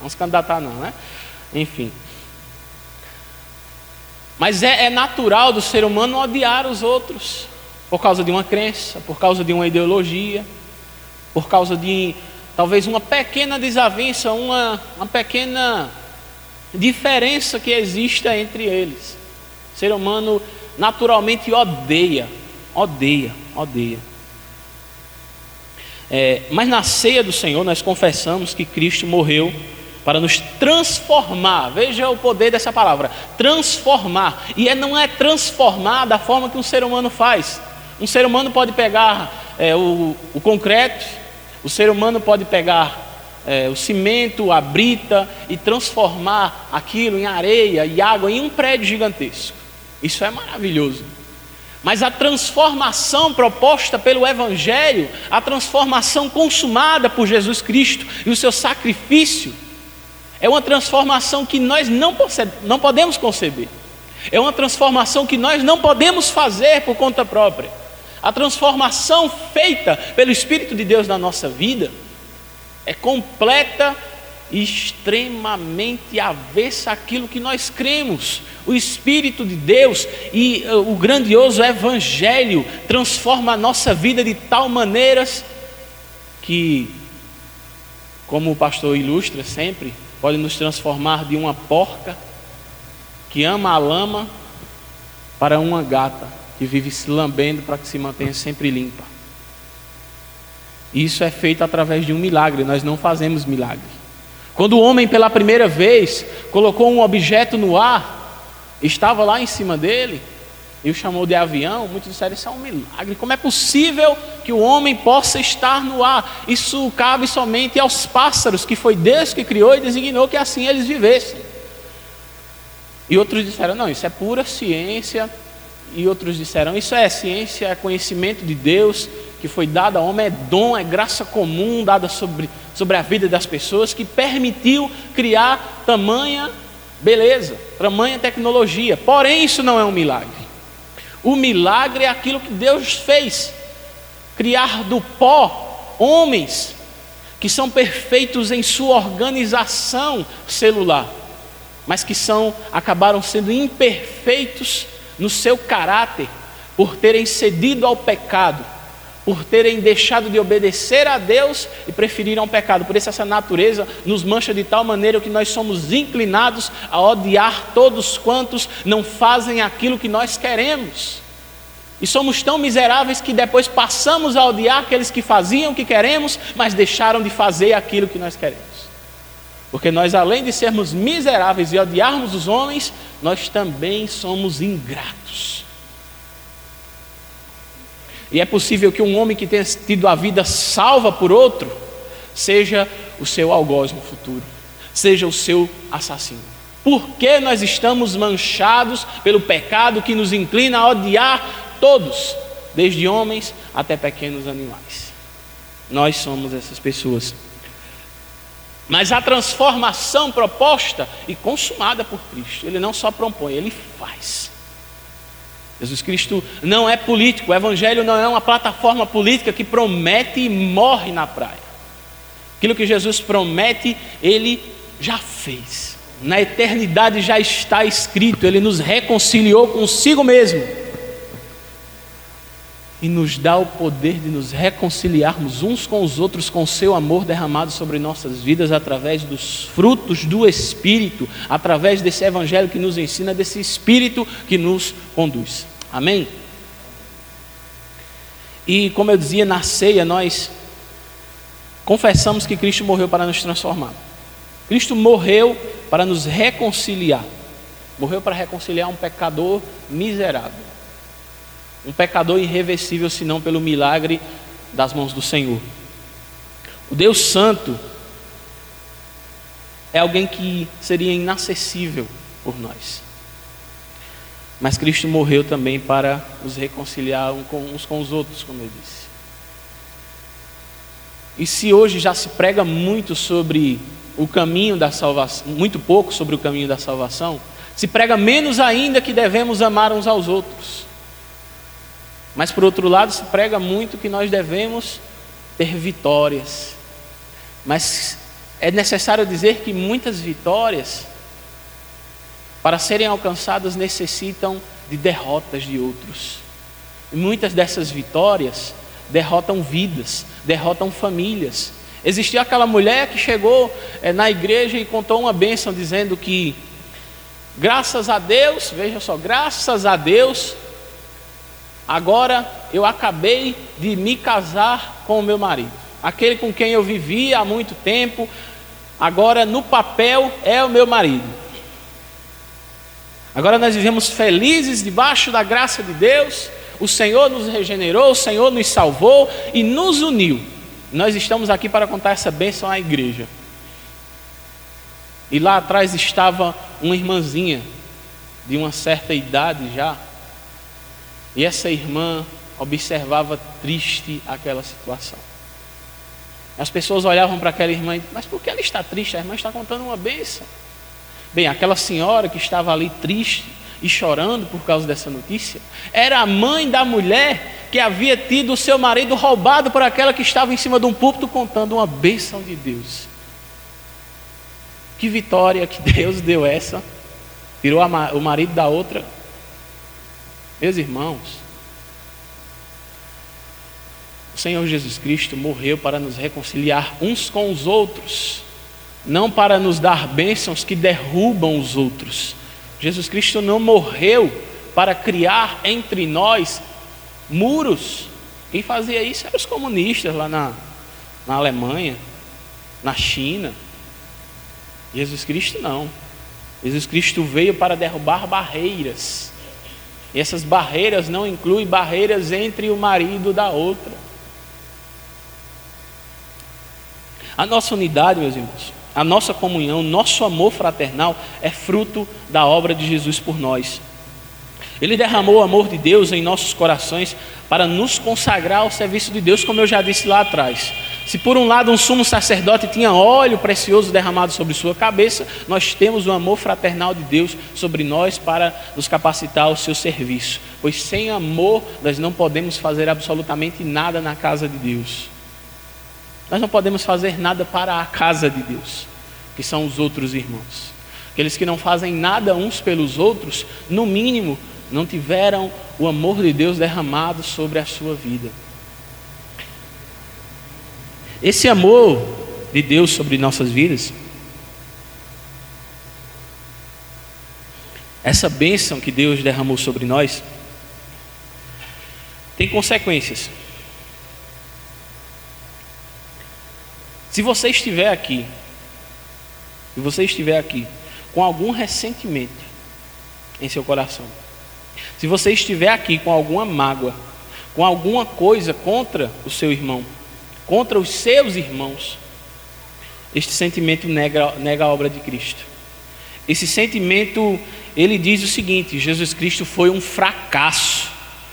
Não se candidatar não, né? Enfim. Mas é, é natural do ser humano odiar os outros por causa de uma crença, por causa de uma ideologia, por causa de talvez uma pequena desavença, uma, uma pequena diferença que exista entre eles. O ser humano naturalmente odeia, odeia, odeia. É, mas na ceia do Senhor nós confessamos que Cristo morreu para nos transformar. Veja o poder dessa palavra: transformar. E é, não é transformar da forma que um ser humano faz. Um ser humano pode pegar é, o, o, concreto, o ser humano pode pegar é, o cimento, a brita e transformar aquilo em areia e água em um prédio gigantesco. Isso é maravilhoso. Mas a transformação proposta pelo Evangelho, a transformação consumada por Jesus Cristo e o seu sacrifício, é uma transformação que nós não, não podemos conceber. É uma transformação que nós não podemos fazer por conta própria. A transformação feita pelo Espírito de Deus na nossa vida é completa e extremamente avessa àquilo que nós cremos. O Espírito de Deus e uh, o grandioso Evangelho transforma a nossa vida de tal maneira que, como o pastor ilustra sempre, pode nos transformar de uma porca que ama a lama para uma gata que vive se lambendo para que se mantenha sempre limpa. Isso é feito através de um milagre, nós não fazemos milagre. Quando o homem pela primeira vez colocou um objeto no ar, estava lá em cima dele, e o chamou de avião, muitos disseram isso é um milagre. Como é possível que o homem possa estar no ar? Isso cabe somente aos pássaros, que foi Deus que criou e designou que assim eles vivessem. E outros disseram, não, isso é pura ciência. E outros disseram, isso é ciência, é conhecimento de Deus que foi dado ao homem, é dom, é graça comum dada sobre, sobre a vida das pessoas, que permitiu criar tamanha beleza, tamanha tecnologia. Porém, isso não é um milagre. O milagre é aquilo que Deus fez: criar do pó homens que são perfeitos em sua organização celular, mas que são acabaram sendo imperfeitos no seu caráter por terem cedido ao pecado, por terem deixado de obedecer a Deus e preferiram o pecado. Por isso essa natureza nos mancha de tal maneira que nós somos inclinados a odiar todos quantos não fazem aquilo que nós queremos. E somos tão miseráveis que depois passamos a odiar aqueles que faziam o que queremos, mas deixaram de fazer aquilo que nós queremos. Porque nós, além de sermos miseráveis e odiarmos os homens, nós também somos ingratos. E é possível que um homem que tenha tido a vida salva por outro, seja o seu algoz no futuro, seja o seu assassino. Por que nós estamos manchados pelo pecado que nos inclina a odiar todos, desde homens até pequenos animais? Nós somos essas pessoas. Mas a transformação proposta e consumada por Cristo, Ele não só propõe, Ele faz. Jesus Cristo não é político, o Evangelho não é uma plataforma política que promete e morre na praia. Aquilo que Jesus promete, Ele já fez. Na eternidade já está escrito, Ele nos reconciliou consigo mesmo e nos dá o poder de nos reconciliarmos uns com os outros com seu amor derramado sobre nossas vidas através dos frutos do Espírito, através desse Evangelho que nos ensina, desse Espírito que nos conduz. Amém? E como eu dizia, na ceia nós confessamos que Cristo morreu para nos transformar. Cristo morreu para nos reconciliar. Morreu para reconciliar um pecador miserável um pecador irreversível, senão pelo milagre das mãos do Senhor. O Deus Santo é alguém que seria inacessível por nós. Mas Cristo morreu também para nos reconciliar uns com os outros, como eu disse. E se hoje já se prega muito sobre o caminho da salvação, muito pouco sobre o caminho da salvação, se prega menos ainda que devemos amar uns aos outros. Mas por outro lado, se prega muito que nós devemos ter vitórias. Mas é necessário dizer que muitas vitórias, para serem alcançadas, necessitam de derrotas de outros. E muitas dessas vitórias derrotam vidas, derrotam famílias. Existia aquela mulher que chegou é, na igreja e contou uma bênção dizendo que, graças a Deus, veja só, graças a Deus, agora eu acabei de me casar com o meu marido, aquele com quem eu vivia há muito tempo, agora no papel é o meu marido. Agora nós vivemos felizes debaixo da graça de Deus, o Senhor nos regenerou, o Senhor nos salvou e nos uniu. Nós estamos aqui para contar essa bênção à igreja. E lá atrás estava uma irmãzinha, de uma certa idade já, e essa irmã observava triste aquela situação. As pessoas olhavam para aquela irmã e mas por que ela está triste? A irmã está contando uma bênção. Bem, aquela senhora que estava ali triste, e chorando por causa dessa notícia, era a mãe da mulher que havia tido o seu marido roubado por aquela que estava em cima de um púlpito contando uma bênção de Deus. Que vitória que <laughs> Deus deu essa, tirou o marido da outra. Meus irmãos, o Senhor Jesus Cristo morreu para nos reconciliar uns com os outros, não para nos dar bênçãos que derrubam os outros Jesus Cristo não morreu para criar entre nós muros. Quem fazia isso eram os comunistas lá na, na Alemanha, na China. Jesus Cristo não. Jesus Cristo veio para derrubar barreiras. E essas barreiras não incluem barreiras entre o marido da outra. A nossa unidade, meus irmãos, a nossa comunhão, nosso amor fraternal é fruto da obra de Jesus por nós. Ele derramou o amor de Deus em nossos corações para nos consagrar ao serviço de Deus, como eu já disse lá atrás. Se por um lado um sumo sacerdote tinha óleo precioso derramado sobre sua cabeça, nós temos o amor fraternal de Deus sobre nós para nos capacitar ao seu serviço. Pois sem amor nós não podemos fazer absolutamente nada na casa de Deus. Nós não podemos fazer nada para a casa de Deus, que são os outros irmãos. Aqueles que não fazem nada uns pelos outros, no mínimo, não tiveram o amor de Deus derramado sobre a sua vida. Esse amor de Deus sobre nossas vidas, essa bênção que Deus derramou sobre nós, tem consequências. Se você estiver aqui, se você estiver aqui com algum ressentimento em seu coração, se você estiver aqui com alguma mágoa, com alguma coisa contra o seu irmão, contra os seus irmãos, este sentimento nega, nega a obra de Cristo. Esse sentimento, ele diz o seguinte: Jesus Cristo foi um fracasso,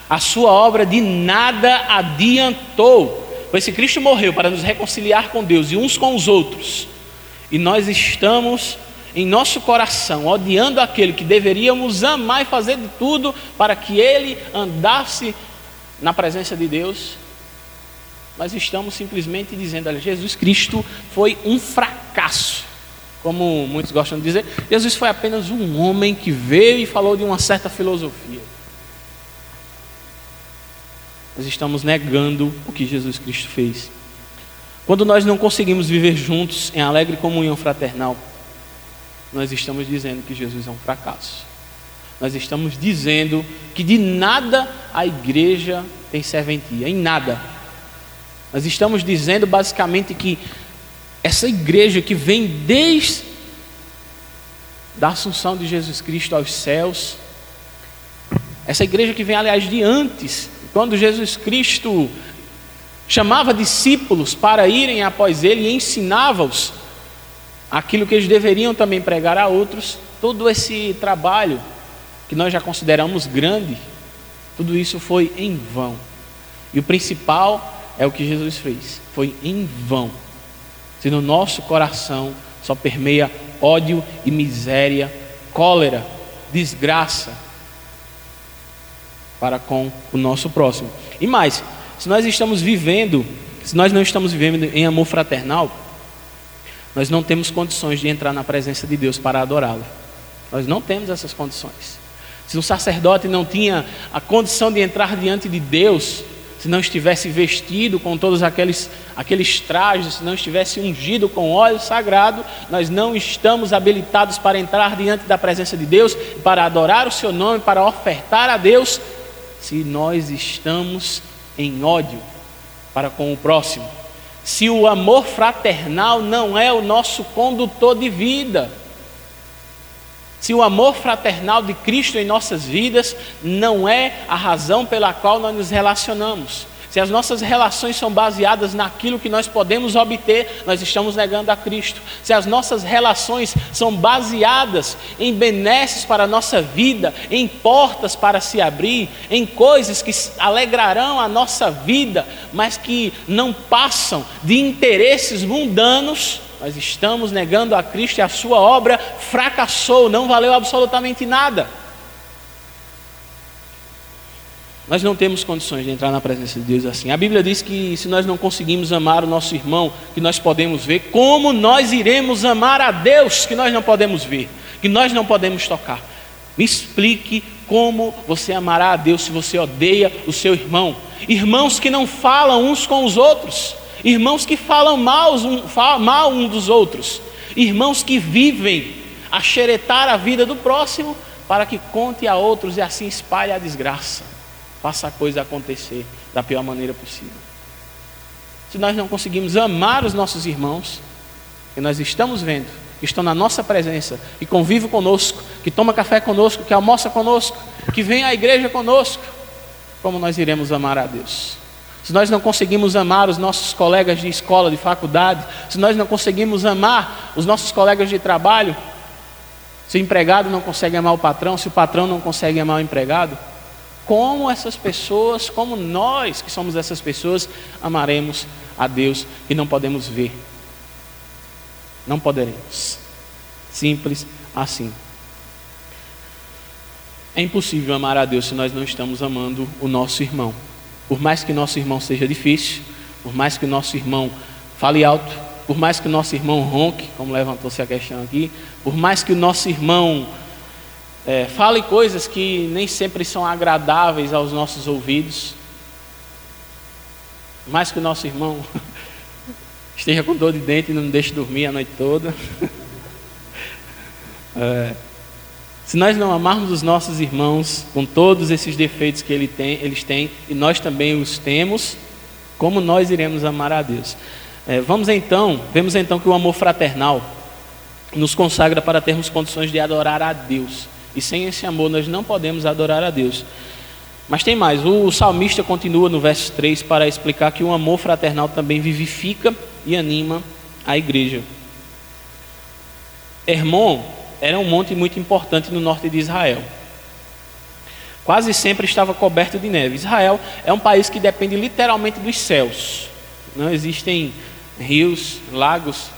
a sua obra de nada adiantou. Pois se Cristo morreu para nos reconciliar com Deus e uns com os outros, e nós estamos em nosso coração odiando aquele que deveríamos amar e fazer de tudo para que ele andasse na presença de Deus, nós estamos simplesmente dizendo: olha, Jesus Cristo foi um fracasso. Como muitos gostam de dizer, Jesus foi apenas um homem que veio e falou de uma certa filosofia nós estamos negando o que Jesus Cristo fez. Quando nós não conseguimos viver juntos em alegre comunhão fraternal, nós estamos dizendo que Jesus é um fracasso. Nós estamos dizendo que de nada a igreja tem serventia, em nada. Nós estamos dizendo basicamente que essa igreja que vem desde da assunção de Jesus Cristo aos céus, essa igreja que vem, aliás, de antes quando Jesus Cristo chamava discípulos para irem após ele e ensinava-os aquilo que eles deveriam também pregar a outros, todo esse trabalho que nós já consideramos grande, tudo isso foi em vão. E o principal é o que Jesus fez. Foi em vão. Se no nosso coração só permeia ódio e miséria, cólera, desgraça para com o nosso próximo. E mais, se nós estamos vivendo, se nós não estamos vivendo em amor fraternal, nós não temos condições de entrar na presença de Deus para adorá-lo. Nós não temos essas condições. Se um sacerdote não tinha a condição de entrar diante de Deus, se não estivesse vestido com todos aqueles, aqueles trajes, se não estivesse ungido com óleo sagrado, nós não estamos habilitados para entrar diante da presença de Deus, para adorar o seu nome, para ofertar a Deus, se nós estamos em ódio para com o próximo. Se o amor fraternal não é o nosso condutor de vida, se o amor fraternal de Cristo em nossas vidas não é a razão pela qual nós nos relacionamos, se as nossas relações são baseadas naquilo que nós podemos obter, nós estamos negando a Cristo. Se as nossas relações são baseadas em benesses para a nossa vida, em portas para se abrir, em coisas que alegrarão a nossa vida, mas que não passam de interesses mundanos, nós estamos negando a Cristo e a sua obra fracassou, não valeu absolutamente nada. Nós não temos condições de entrar na presença de Deus assim. A Bíblia diz que se nós não conseguimos amar o nosso irmão, que nós podemos ver, como nós iremos amar a Deus que nós não podemos ver, que nós não podemos tocar? Me explique como você amará a Deus se você odeia o seu irmão. Irmãos que não falam uns com os outros irmãos que falam mal, um, falam mal um dos outros, irmãos que vivem a xeretar a vida do próximo para que conte a outros e assim espalhe a desgraça, faça a coisa acontecer da pior maneira possível. Se nós não conseguimos amar os nossos irmãos, que nós estamos vendo, que estão na nossa presença, que convivem conosco, que toma café conosco, que almoça conosco, que vem à igreja conosco, como nós iremos amar a Deus? Se nós não conseguimos amar os nossos colegas de escola, de faculdade, se nós não conseguimos amar os nossos colegas de trabalho, se o empregado não consegue amar o patrão, se o patrão não consegue amar o empregado, como essas pessoas, como nós que somos essas pessoas, amaremos a Deus e não podemos ver? Não poderemos. Simples assim. É impossível amar a Deus se nós não estamos amando o nosso irmão. Por mais que nosso irmão seja difícil, por mais que nosso irmão fale alto, por mais que nosso irmão ronque, como levantou-se a questão aqui, por mais que o nosso irmão é, fale coisas que nem sempre são agradáveis aos nossos ouvidos, por mais que o nosso irmão <laughs> esteja com dor de dente e não deixe dormir a noite toda. <laughs> é, se nós não amarmos os nossos irmãos com todos esses defeitos que ele tem, eles têm e nós também os temos, como nós iremos amar a Deus? É, vamos então, vemos então que o amor fraternal nos consagra para termos condições de adorar a Deus. E sem esse amor nós não podemos adorar a Deus. Mas tem mais, o salmista continua no verso 3 para explicar que o amor fraternal também vivifica e anima a igreja. Hermon era um monte muito importante no norte de Israel. Quase sempre estava coberto de neve. Israel é um país que depende literalmente dos céus. Não existem rios, lagos,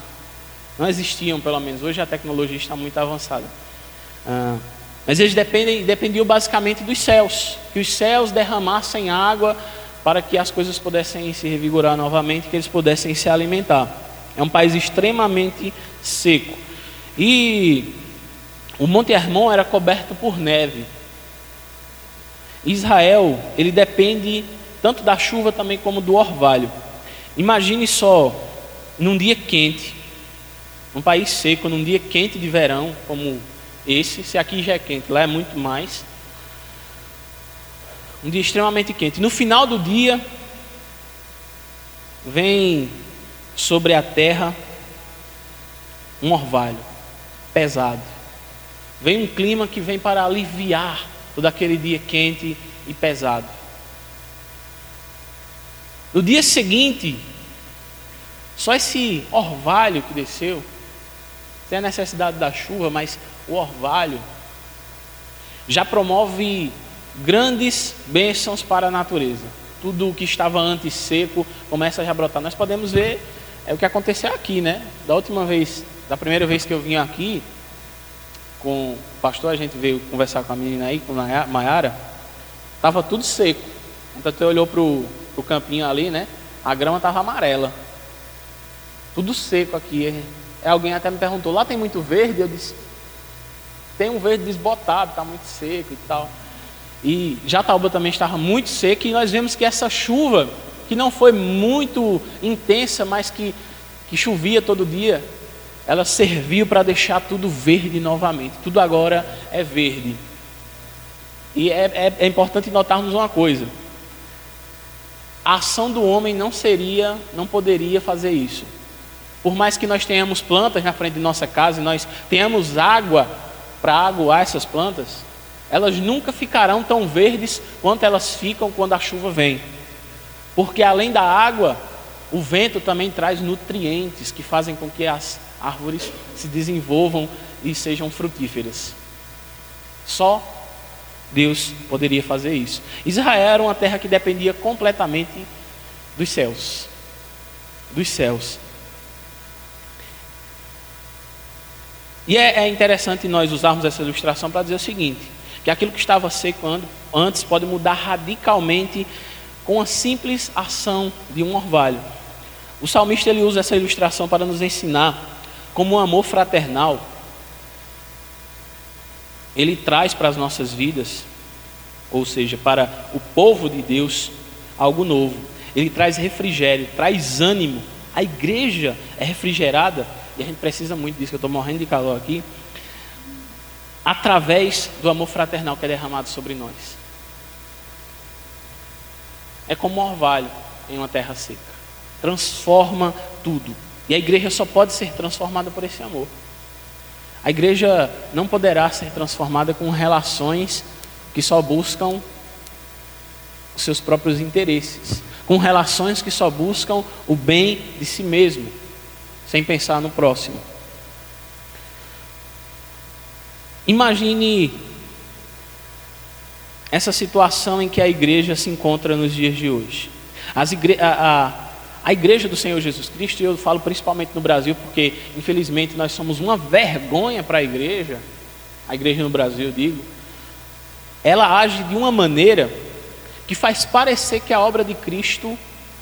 não existiam pelo menos. Hoje a tecnologia está muito avançada. Ah, mas eles dependem, dependiam basicamente dos céus, que os céus derramassem água para que as coisas pudessem se revigorar novamente, que eles pudessem se alimentar. É um país extremamente seco. E o Monte Hermon era coberto por neve. Israel, ele depende tanto da chuva também como do orvalho. Imagine só, num dia quente, num país seco, num dia quente de verão, como esse, se aqui já é quente, lá é muito mais. Um dia extremamente quente. No final do dia, vem sobre a terra um orvalho pesado. Vem um clima que vem para aliviar todo aquele dia quente e pesado. No dia seguinte, só esse orvalho que desceu, tem a necessidade da chuva, mas o orvalho já promove grandes bênçãos para a natureza. tudo que estava antes seco começa a brotar. Nós podemos ver é o que aconteceu aqui, né? Da última vez, da primeira vez que eu vim aqui com o pastor, a gente veio conversar com a menina aí, com a Maiara, estava tudo seco. Então você olhou para o campinho ali, né? A grama estava amarela. Tudo seco aqui. É, alguém até me perguntou, lá tem muito verde? Eu disse, tem um verde desbotado, está muito seco e tal. E Jataúba também estava muito seco e nós vemos que essa chuva, que não foi muito intensa, mas que, que chovia todo dia, ela serviu para deixar tudo verde novamente. Tudo agora é verde. E é, é, é importante notarmos uma coisa: a ação do homem não seria, não poderia fazer isso. Por mais que nós tenhamos plantas na frente de nossa casa e nós tenhamos água para aguar essas plantas, elas nunca ficarão tão verdes quanto elas ficam quando a chuva vem. Porque além da água, o vento também traz nutrientes que fazem com que as árvores se desenvolvam e sejam frutíferas. Só Deus poderia fazer isso. Israel era uma terra que dependia completamente dos céus. Dos céus. E é, é interessante nós usarmos essa ilustração para dizer o seguinte: que aquilo que estava seco antes pode mudar radicalmente com a simples ação de um orvalho. O salmista ele usa essa ilustração para nos ensinar como um amor fraternal ele traz para as nossas vidas, ou seja, para o povo de Deus, algo novo. Ele traz refrigério, traz ânimo. A igreja é refrigerada e a gente precisa muito disso, eu estou morrendo de calor aqui, através do amor fraternal que é derramado sobre nós. É como um orvalho em uma terra seca, transforma tudo. E a igreja só pode ser transformada por esse amor. A igreja não poderá ser transformada com relações que só buscam os seus próprios interesses, com relações que só buscam o bem de si mesmo sem pensar no próximo. Imagine essa situação em que a igreja se encontra nos dias de hoje. Igre a, a, a igreja do Senhor Jesus Cristo, e eu falo principalmente no Brasil, porque infelizmente nós somos uma vergonha para a igreja, a igreja no Brasil, eu digo, ela age de uma maneira que faz parecer que a obra de Cristo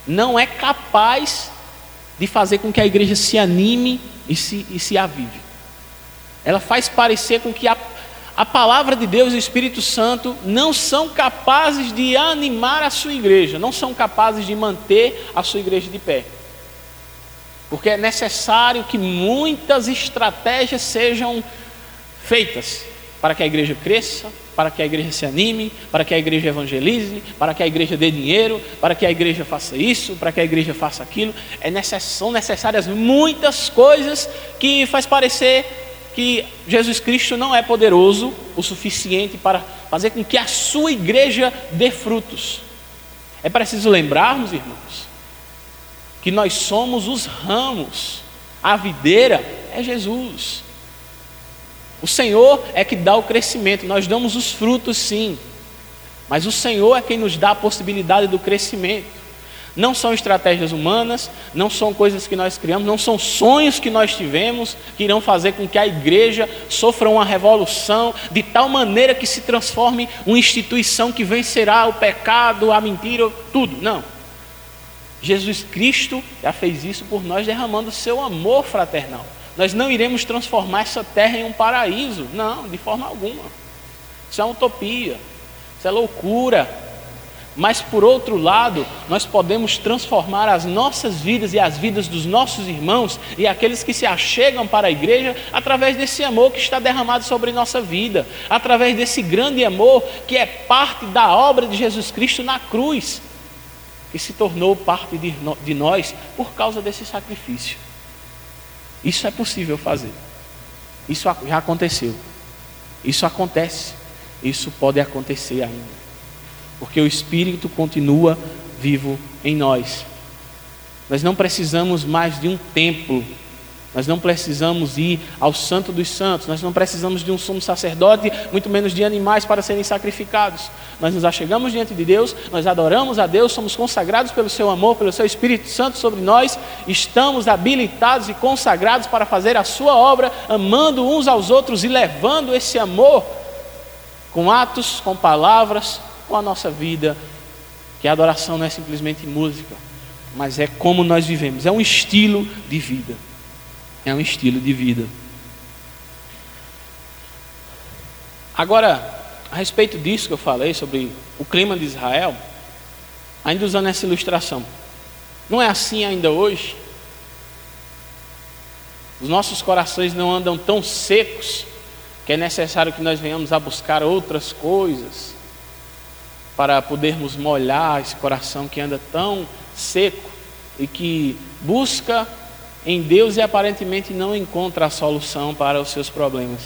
não é capaz de fazer com que a igreja se anime e se, e se avive. Ela faz parecer com que a, a palavra de Deus e o Espírito Santo não são capazes de animar a sua igreja, não são capazes de manter a sua igreja de pé. Porque é necessário que muitas estratégias sejam feitas para que a igreja cresça, para que a igreja se anime, para que a igreja evangelize, para que a igreja dê dinheiro, para que a igreja faça isso, para que a igreja faça aquilo. É necess... São necessárias muitas coisas que faz parecer que Jesus Cristo não é poderoso o suficiente para fazer com que a sua igreja dê frutos. É preciso lembrarmos, irmãos, que nós somos os ramos, a videira é Jesus. O Senhor é que dá o crescimento, nós damos os frutos sim, mas o Senhor é quem nos dá a possibilidade do crescimento. Não são estratégias humanas, não são coisas que nós criamos, não são sonhos que nós tivemos que irão fazer com que a igreja sofra uma revolução de tal maneira que se transforme uma instituição que vencerá o pecado, a mentira, tudo. Não. Jesus Cristo já fez isso por nós, derramando o seu amor fraternal. Nós não iremos transformar essa terra em um paraíso. Não, de forma alguma. Isso é utopia. Isso é loucura. Mas por outro lado, nós podemos transformar as nossas vidas e as vidas dos nossos irmãos e aqueles que se achegam para a igreja através desse amor que está derramado sobre nossa vida, através desse grande amor que é parte da obra de Jesus Cristo na cruz, que se tornou parte de nós por causa desse sacrifício. Isso é possível fazer. Isso já aconteceu. Isso acontece. Isso pode acontecer ainda. Porque o Espírito continua vivo em nós. Nós não precisamos mais de um templo Nós não precisamos ir ao Santo dos Santos, nós não precisamos de um sumo sacerdote, muito menos de animais para serem sacrificados. Nós nos achegamos diante de Deus, nós adoramos a Deus, somos consagrados pelo Seu amor, pelo Seu Espírito Santo sobre nós, estamos habilitados e consagrados para fazer a Sua obra, amando uns aos outros e levando esse amor com atos, com palavras, com a nossa vida. Que a adoração não é simplesmente música, mas é como nós vivemos, é um estilo de vida é um estilo de vida. Agora, a respeito disso que eu falei, sobre o clima de Israel, ainda usando essa ilustração, não é assim ainda hoje? Os nossos corações não andam tão secos que é necessário que nós venhamos a buscar outras coisas para podermos molhar esse coração que anda tão seco e que busca em Deus e aparentemente não encontra a solução para os seus problemas.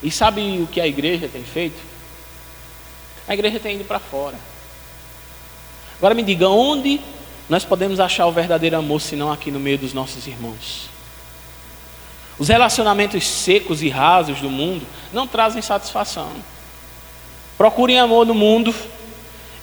E sabe o que a igreja tem feito? A igreja tem ido para fora. Agora me diga, onde nós podemos achar o verdadeiro amor se não aqui no meio dos nossos irmãos? Os relacionamentos secos e rasos do mundo não trazem satisfação. Procurem amor no mundo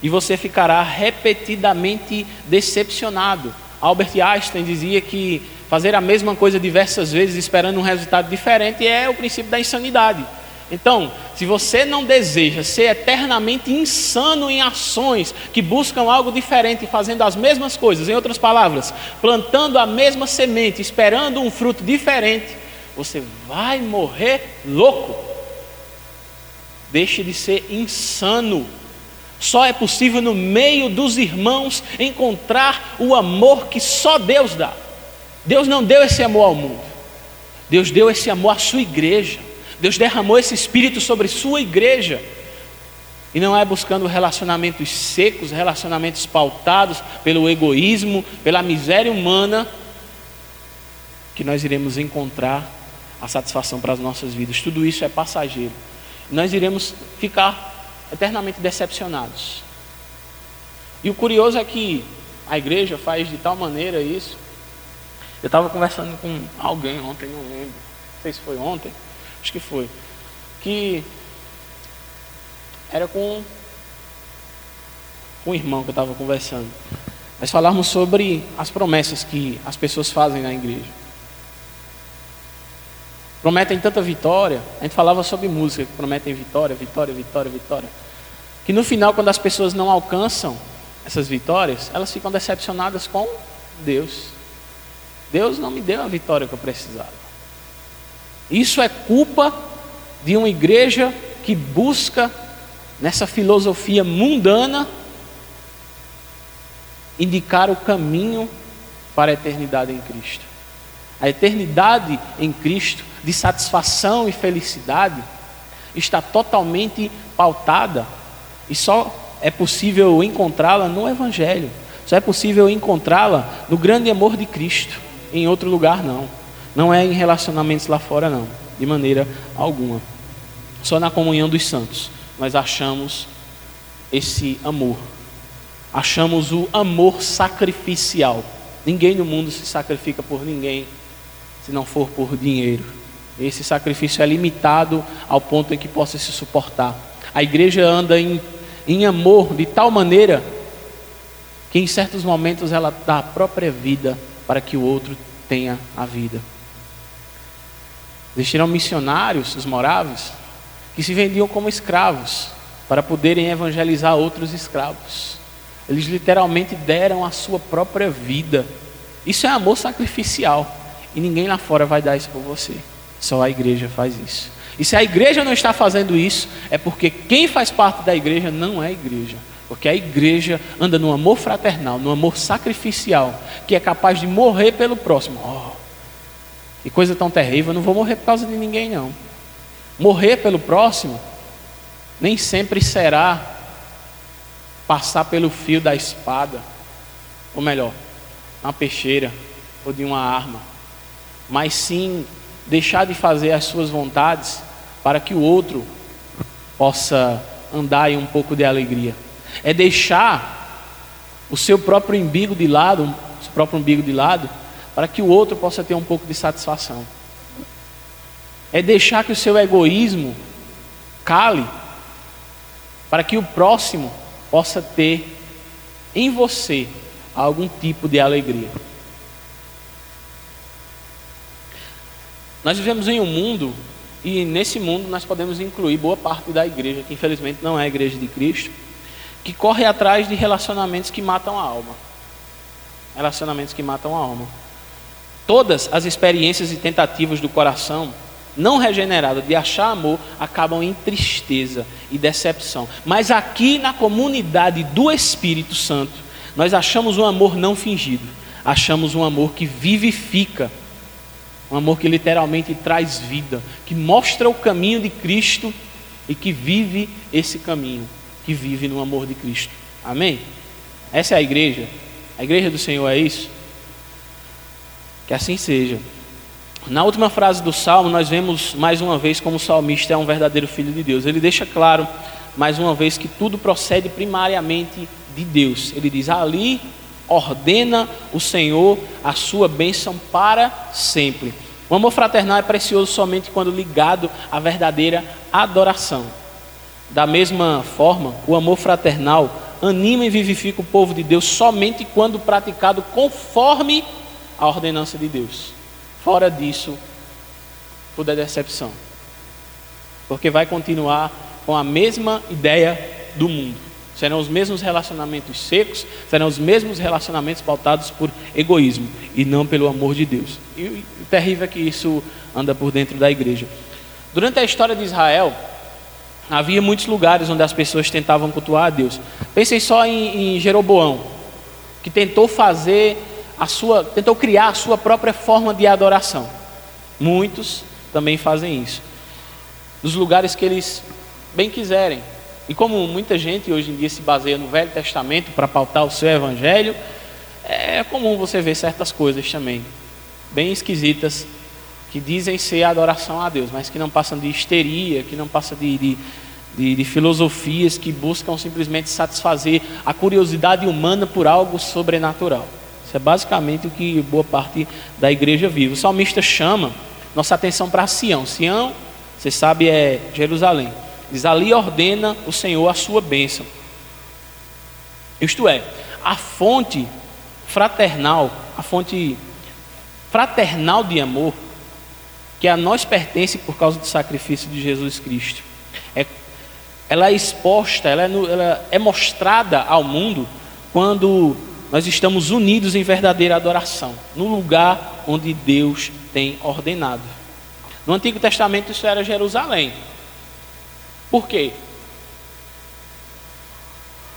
e você ficará repetidamente decepcionado Albert Einstein dizia que fazer a mesma coisa diversas vezes esperando um resultado diferente é o princípio da insanidade. Então, se você não deseja ser eternamente insano em ações que buscam algo diferente, fazendo as mesmas coisas, em outras palavras, plantando a mesma semente, esperando um fruto diferente, você vai morrer louco. Deixe de ser insano só é possível no meio dos irmãos encontrar o amor que só Deus dá. Deus não deu esse amor ao mundo. Deus deu esse amor à sua igreja. Deus derramou esse espírito sobre sua igreja. E não é buscando relacionamentos secos, relacionamentos pautados pelo egoísmo, pela miséria humana, que nós iremos encontrar a satisfação para as nossas vidas. Tudo isso é passageiro. Nós iremos ficar eternamente decepcionados. E o curioso é que a igreja faz de tal maneira isso. Eu estava conversando com alguém ontem, não lembro, não sei se foi ontem, acho que foi, que era com um irmão que eu estava conversando. Nós falamos sobre as promessas que as pessoas fazem na igreja prometem tanta vitória. A gente falava sobre música, que prometem vitória, vitória, vitória, vitória. Que no final, quando as pessoas não alcançam essas vitórias, elas ficam decepcionadas com Deus. Deus não me deu a vitória que eu precisava. Isso é culpa de uma igreja que busca, nessa filosofia mundana, indicar o caminho para a eternidade em Cristo. A eternidade em Cristo de satisfação e felicidade está totalmente pautada. E só é possível encontrá-la no Evangelho, só é possível encontrá-la no grande amor de Cristo, em outro lugar não, não é em relacionamentos lá fora não, de maneira alguma, só na comunhão dos santos nós achamos esse amor, achamos o amor sacrificial. Ninguém no mundo se sacrifica por ninguém se não for por dinheiro. Esse sacrifício é limitado ao ponto em que possa se suportar. A igreja anda em, em amor de tal maneira que em certos momentos ela dá a própria vida para que o outro tenha a vida. Existiram missionários, os moráveis, que se vendiam como escravos para poderem evangelizar outros escravos. Eles literalmente deram a sua própria vida. Isso é amor sacrificial. E ninguém lá fora vai dar isso por você. Só a igreja faz isso. E se a igreja não está fazendo isso, é porque quem faz parte da igreja não é a igreja. Porque a igreja anda no amor fraternal, no amor sacrificial, que é capaz de morrer pelo próximo. Oh, que coisa tão terrível, não vou morrer por causa de ninguém, não. Morrer pelo próximo nem sempre será passar pelo fio da espada, ou melhor, uma peixeira ou de uma arma, mas sim deixar de fazer as suas vontades para que o outro possa andar em um pouco de alegria. É deixar o seu próprio umbigo de lado, o seu próprio umbigo de lado, para que o outro possa ter um pouco de satisfação. É deixar que o seu egoísmo cale, para que o próximo possa ter em você algum tipo de alegria. Nós vivemos em um mundo, e nesse mundo nós podemos incluir boa parte da igreja, que infelizmente não é a igreja de Cristo, que corre atrás de relacionamentos que matam a alma. Relacionamentos que matam a alma. Todas as experiências e tentativas do coração não regenerado de achar amor acabam em tristeza e decepção. Mas aqui na comunidade do Espírito Santo, nós achamos um amor não fingido, achamos um amor que vivifica, um amor que literalmente traz vida, que mostra o caminho de Cristo e que vive esse caminho, que vive no amor de Cristo. Amém? Essa é a igreja. A igreja do Senhor é isso? Que assim seja. Na última frase do salmo, nós vemos mais uma vez como o salmista é um verdadeiro filho de Deus. Ele deixa claro, mais uma vez, que tudo procede primariamente de Deus. Ele diz: Ali ordena o Senhor a sua bênção para sempre. O amor fraternal é precioso somente quando ligado à verdadeira adoração. Da mesma forma, o amor fraternal anima e vivifica o povo de Deus somente quando praticado conforme a ordenança de Deus. Fora disso, tudo é decepção. Porque vai continuar com a mesma ideia do mundo. Serão os mesmos relacionamentos secos, serão os mesmos relacionamentos pautados por egoísmo e não pelo amor de Deus. E o terrível é que isso anda por dentro da igreja. Durante a história de Israel, havia muitos lugares onde as pessoas tentavam cultuar a Deus. Pensem só em, em Jeroboão, que tentou fazer a sua, tentou criar a sua própria forma de adoração. Muitos também fazem isso. Nos lugares que eles bem quiserem. E como muita gente hoje em dia se baseia no Velho Testamento para pautar o seu evangelho, é comum você ver certas coisas também, bem esquisitas, que dizem ser adoração a Deus, mas que não passam de histeria, que não passam de, de, de, de filosofias que buscam simplesmente satisfazer a curiosidade humana por algo sobrenatural. Isso é basicamente o que boa parte da igreja vive. O salmista chama nossa atenção para Sião. Sião, você sabe, é Jerusalém. Diz: ali ordena o Senhor a sua bênção. Isto é, a fonte fraternal, a fonte fraternal de amor, que a nós pertence por causa do sacrifício de Jesus Cristo. É, ela é exposta, ela é, ela é mostrada ao mundo quando nós estamos unidos em verdadeira adoração, no lugar onde Deus tem ordenado. No Antigo Testamento isso era Jerusalém. Por quê?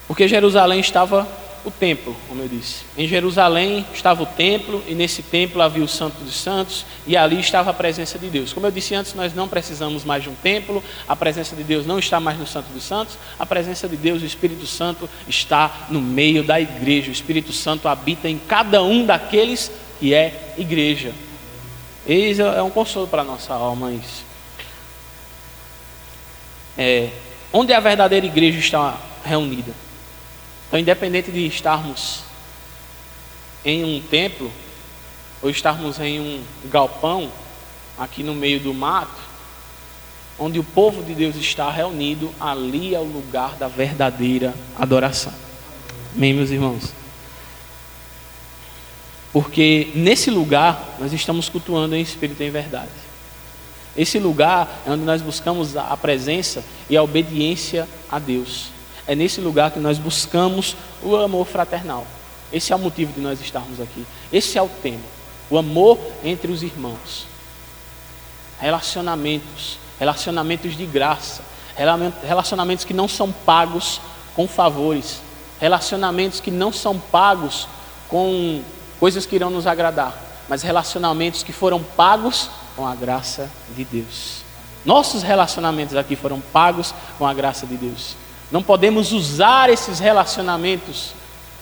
Porque Jerusalém estava o templo, como eu disse. Em Jerusalém estava o templo, e nesse templo havia o Santo dos Santos, e ali estava a presença de Deus. Como eu disse antes, nós não precisamos mais de um templo, a presença de Deus não está mais no Santo dos Santos, a presença de Deus, o Espírito Santo, está no meio da igreja. O Espírito Santo habita em cada um daqueles que é igreja. Eis é um consolo para a nossa alma isso. É, onde a verdadeira igreja está reunida? Então, independente de estarmos em um templo ou estarmos em um galpão aqui no meio do mato, onde o povo de Deus está reunido, ali é o lugar da verdadeira adoração. Amém, meus irmãos? Porque nesse lugar nós estamos cultuando em espírito e em verdade. Esse lugar é onde nós buscamos a presença e a obediência a Deus. É nesse lugar que nós buscamos o amor fraternal. Esse é o motivo de nós estarmos aqui. Esse é o tema. O amor entre os irmãos. Relacionamentos. Relacionamentos de graça. Relacionamentos que não são pagos com favores. Relacionamentos que não são pagos com coisas que irão nos agradar. Mas relacionamentos que foram pagos com a graça de Deus. Nossos relacionamentos aqui foram pagos com a graça de Deus. Não podemos usar esses relacionamentos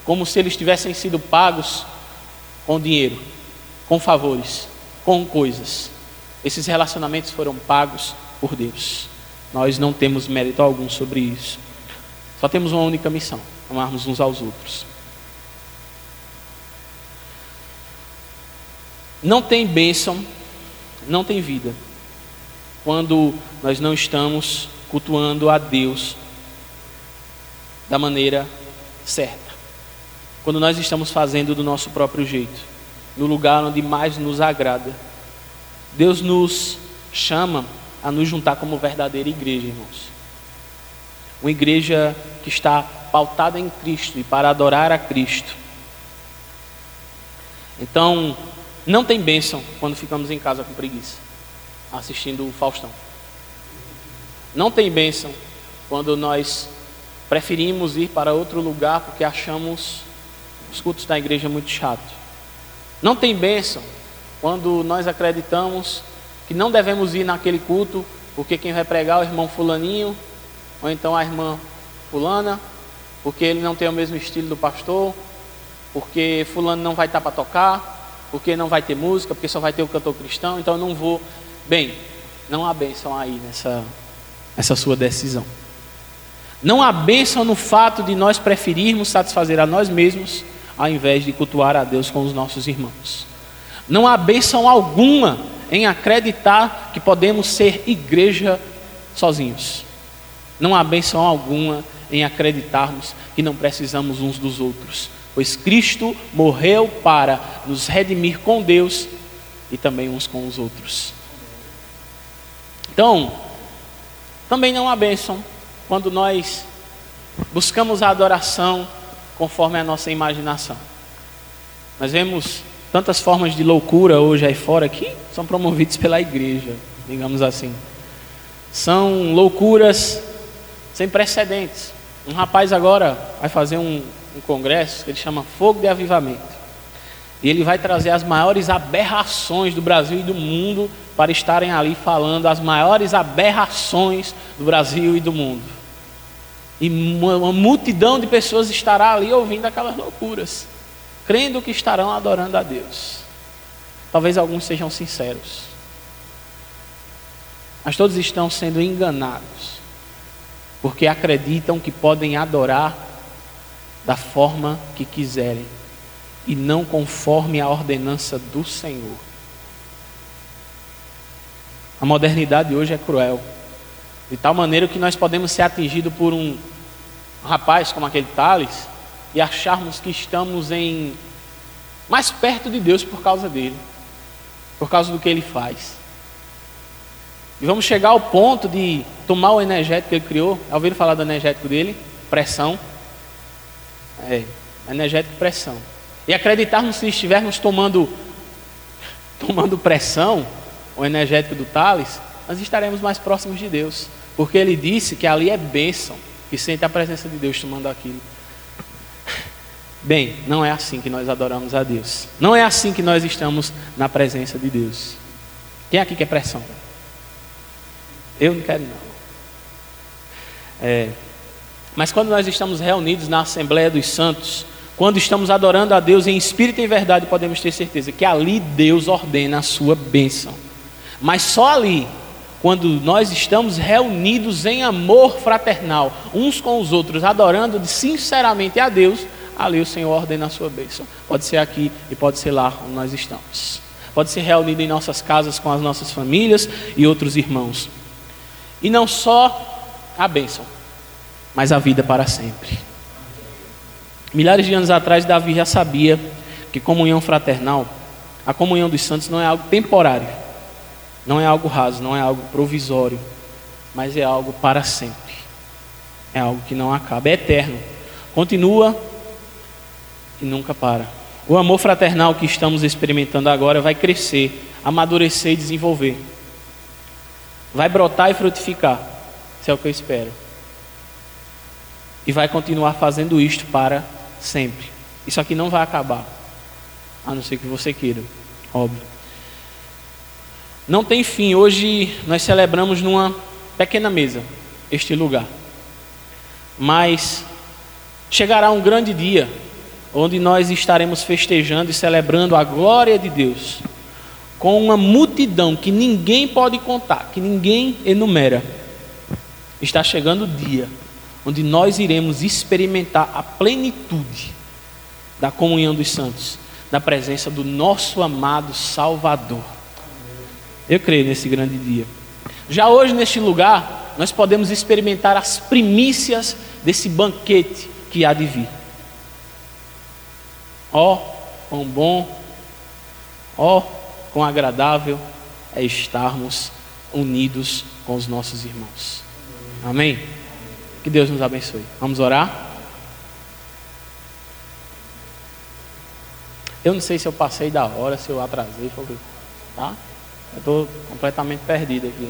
como se eles tivessem sido pagos com dinheiro, com favores, com coisas. Esses relacionamentos foram pagos por Deus. Nós não temos mérito algum sobre isso. Só temos uma única missão: amarmos uns aos outros. Não tem bênção, não tem vida, quando nós não estamos cultuando a Deus da maneira certa. Quando nós estamos fazendo do nosso próprio jeito, no lugar onde mais nos agrada. Deus nos chama a nos juntar como verdadeira igreja, irmãos. Uma igreja que está pautada em Cristo e para adorar a Cristo. Então, não tem bênção quando ficamos em casa com preguiça, assistindo o Faustão. Não tem bênção quando nós preferimos ir para outro lugar porque achamos os cultos da igreja muito chato. Não tem bênção quando nós acreditamos que não devemos ir naquele culto porque quem vai pregar é o irmão fulaninho ou então a irmã fulana, porque ele não tem o mesmo estilo do pastor, porque fulano não vai estar para tocar, porque não vai ter música, porque só vai ter o cantor cristão, então eu não vou. Bem, não há bênção aí nessa, nessa sua decisão. Não há bênção no fato de nós preferirmos satisfazer a nós mesmos ao invés de cultuar a Deus com os nossos irmãos. Não há bênção alguma em acreditar que podemos ser igreja sozinhos. Não há bênção alguma em acreditarmos que não precisamos uns dos outros, pois Cristo morreu para nos redimir com Deus e também uns com os outros. Então, também não há bênção quando nós buscamos a adoração conforme a nossa imaginação. Nós vemos tantas formas de loucura hoje aí fora que são promovidas pela igreja, digamos assim. São loucuras sem precedentes. Um rapaz agora vai fazer um, um congresso que ele chama Fogo de Avivamento. E ele vai trazer as maiores aberrações do Brasil e do mundo para estarem ali falando as maiores aberrações do Brasil e do mundo. E uma, multidão de pessoas estará ali ouvindo aquelas loucuras, crendo que estarão adorando a Deus. Talvez alguns sejam sinceros, mas todos estão sendo enganados, porque acreditam que podem adorar da forma que quiserem e não conforme a ordenança do Senhor. A modernidade hoje é cruel. De tal maneira que nós podemos ser atingidos por um rapaz como aquele Thales e acharmos que estamos em mais perto de Deus por causa dele, por causa do que ele faz. E vamos chegar ao ponto de tomar o energético que ele criou. Ouviram falar do energético dele? Pressão. É, energético pressão. E acreditarmos que estivermos tomando, tomando pressão, o energético do Thales, nós estaremos mais próximos de Deus. Porque ele disse que ali é bênção, que sente a presença de Deus tomando aquilo. Bem, não é assim que nós adoramos a Deus. Não é assim que nós estamos na presença de Deus. Quem aqui quer pressão? Eu não quero não. É, mas quando nós estamos reunidos na Assembleia dos Santos, quando estamos adorando a Deus em espírito e verdade, podemos ter certeza que ali Deus ordena a sua bênção. Mas só ali, quando nós estamos reunidos em amor fraternal, uns com os outros, adorando sinceramente a Deus, ali o Senhor ordena a sua bênção. Pode ser aqui e pode ser lá onde nós estamos. Pode ser reunido em nossas casas com as nossas famílias e outros irmãos. E não só a bênção, mas a vida para sempre. Milhares de anos atrás, Davi já sabia que comunhão fraternal, a comunhão dos santos não é algo temporário não é algo raso, não é algo provisório, mas é algo para sempre. É algo que não acaba, é eterno. Continua e nunca para. O amor fraternal que estamos experimentando agora vai crescer, amadurecer e desenvolver. Vai brotar e frutificar. Isso é o que eu espero. E vai continuar fazendo isto para sempre. Isso aqui não vai acabar. A não ser que você queira, óbvio não tem fim. Hoje nós celebramos numa pequena mesa este lugar. Mas chegará um grande dia onde nós estaremos festejando e celebrando a glória de Deus com uma multidão que ninguém pode contar, que ninguém enumera. Está chegando o dia onde nós iremos experimentar a plenitude da comunhão dos santos, da presença do nosso amado Salvador. Eu creio nesse grande dia. Já hoje, neste lugar, nós podemos experimentar as primícias desse banquete que há de vir. Ó, oh, quão bom, ó, oh, quão agradável é estarmos unidos com os nossos irmãos. Amém? Que Deus nos abençoe. Vamos orar? Eu não sei se eu passei da hora, se eu atrasei, tá? Eu estou completamente perdido aqui.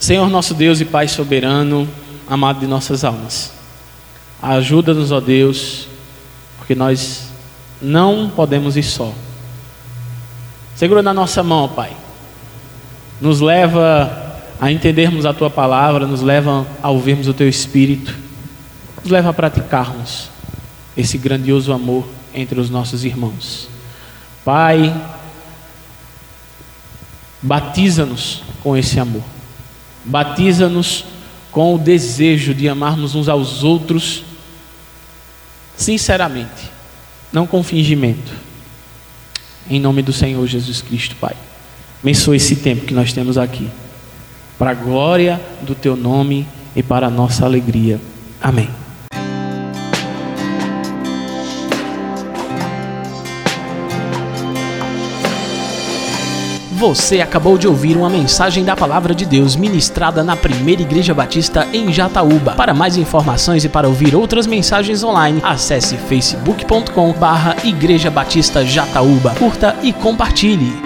Senhor nosso Deus e Pai soberano, amado de nossas almas, ajuda-nos, ó Deus, porque nós não podemos ir só. Segura na nossa mão, Pai. Nos leva a entendermos a Tua palavra, nos leva a ouvirmos o Teu Espírito, nos leva a praticarmos esse grandioso amor entre os nossos irmãos. Pai, batiza-nos com esse amor. Batiza-nos com o desejo de amarmos uns aos outros sinceramente, não com fingimento. Em nome do Senhor Jesus Cristo, Pai. Abençoe esse tempo que nós temos aqui, para a glória do Teu nome e para a nossa alegria. Amém. Você acabou de ouvir uma mensagem da Palavra de Deus ministrada na Primeira Igreja Batista em Jataúba. Para mais informações e para ouvir outras mensagens online, acesse facebook.com/barra Igreja Batista Jataúba. Curta e compartilhe.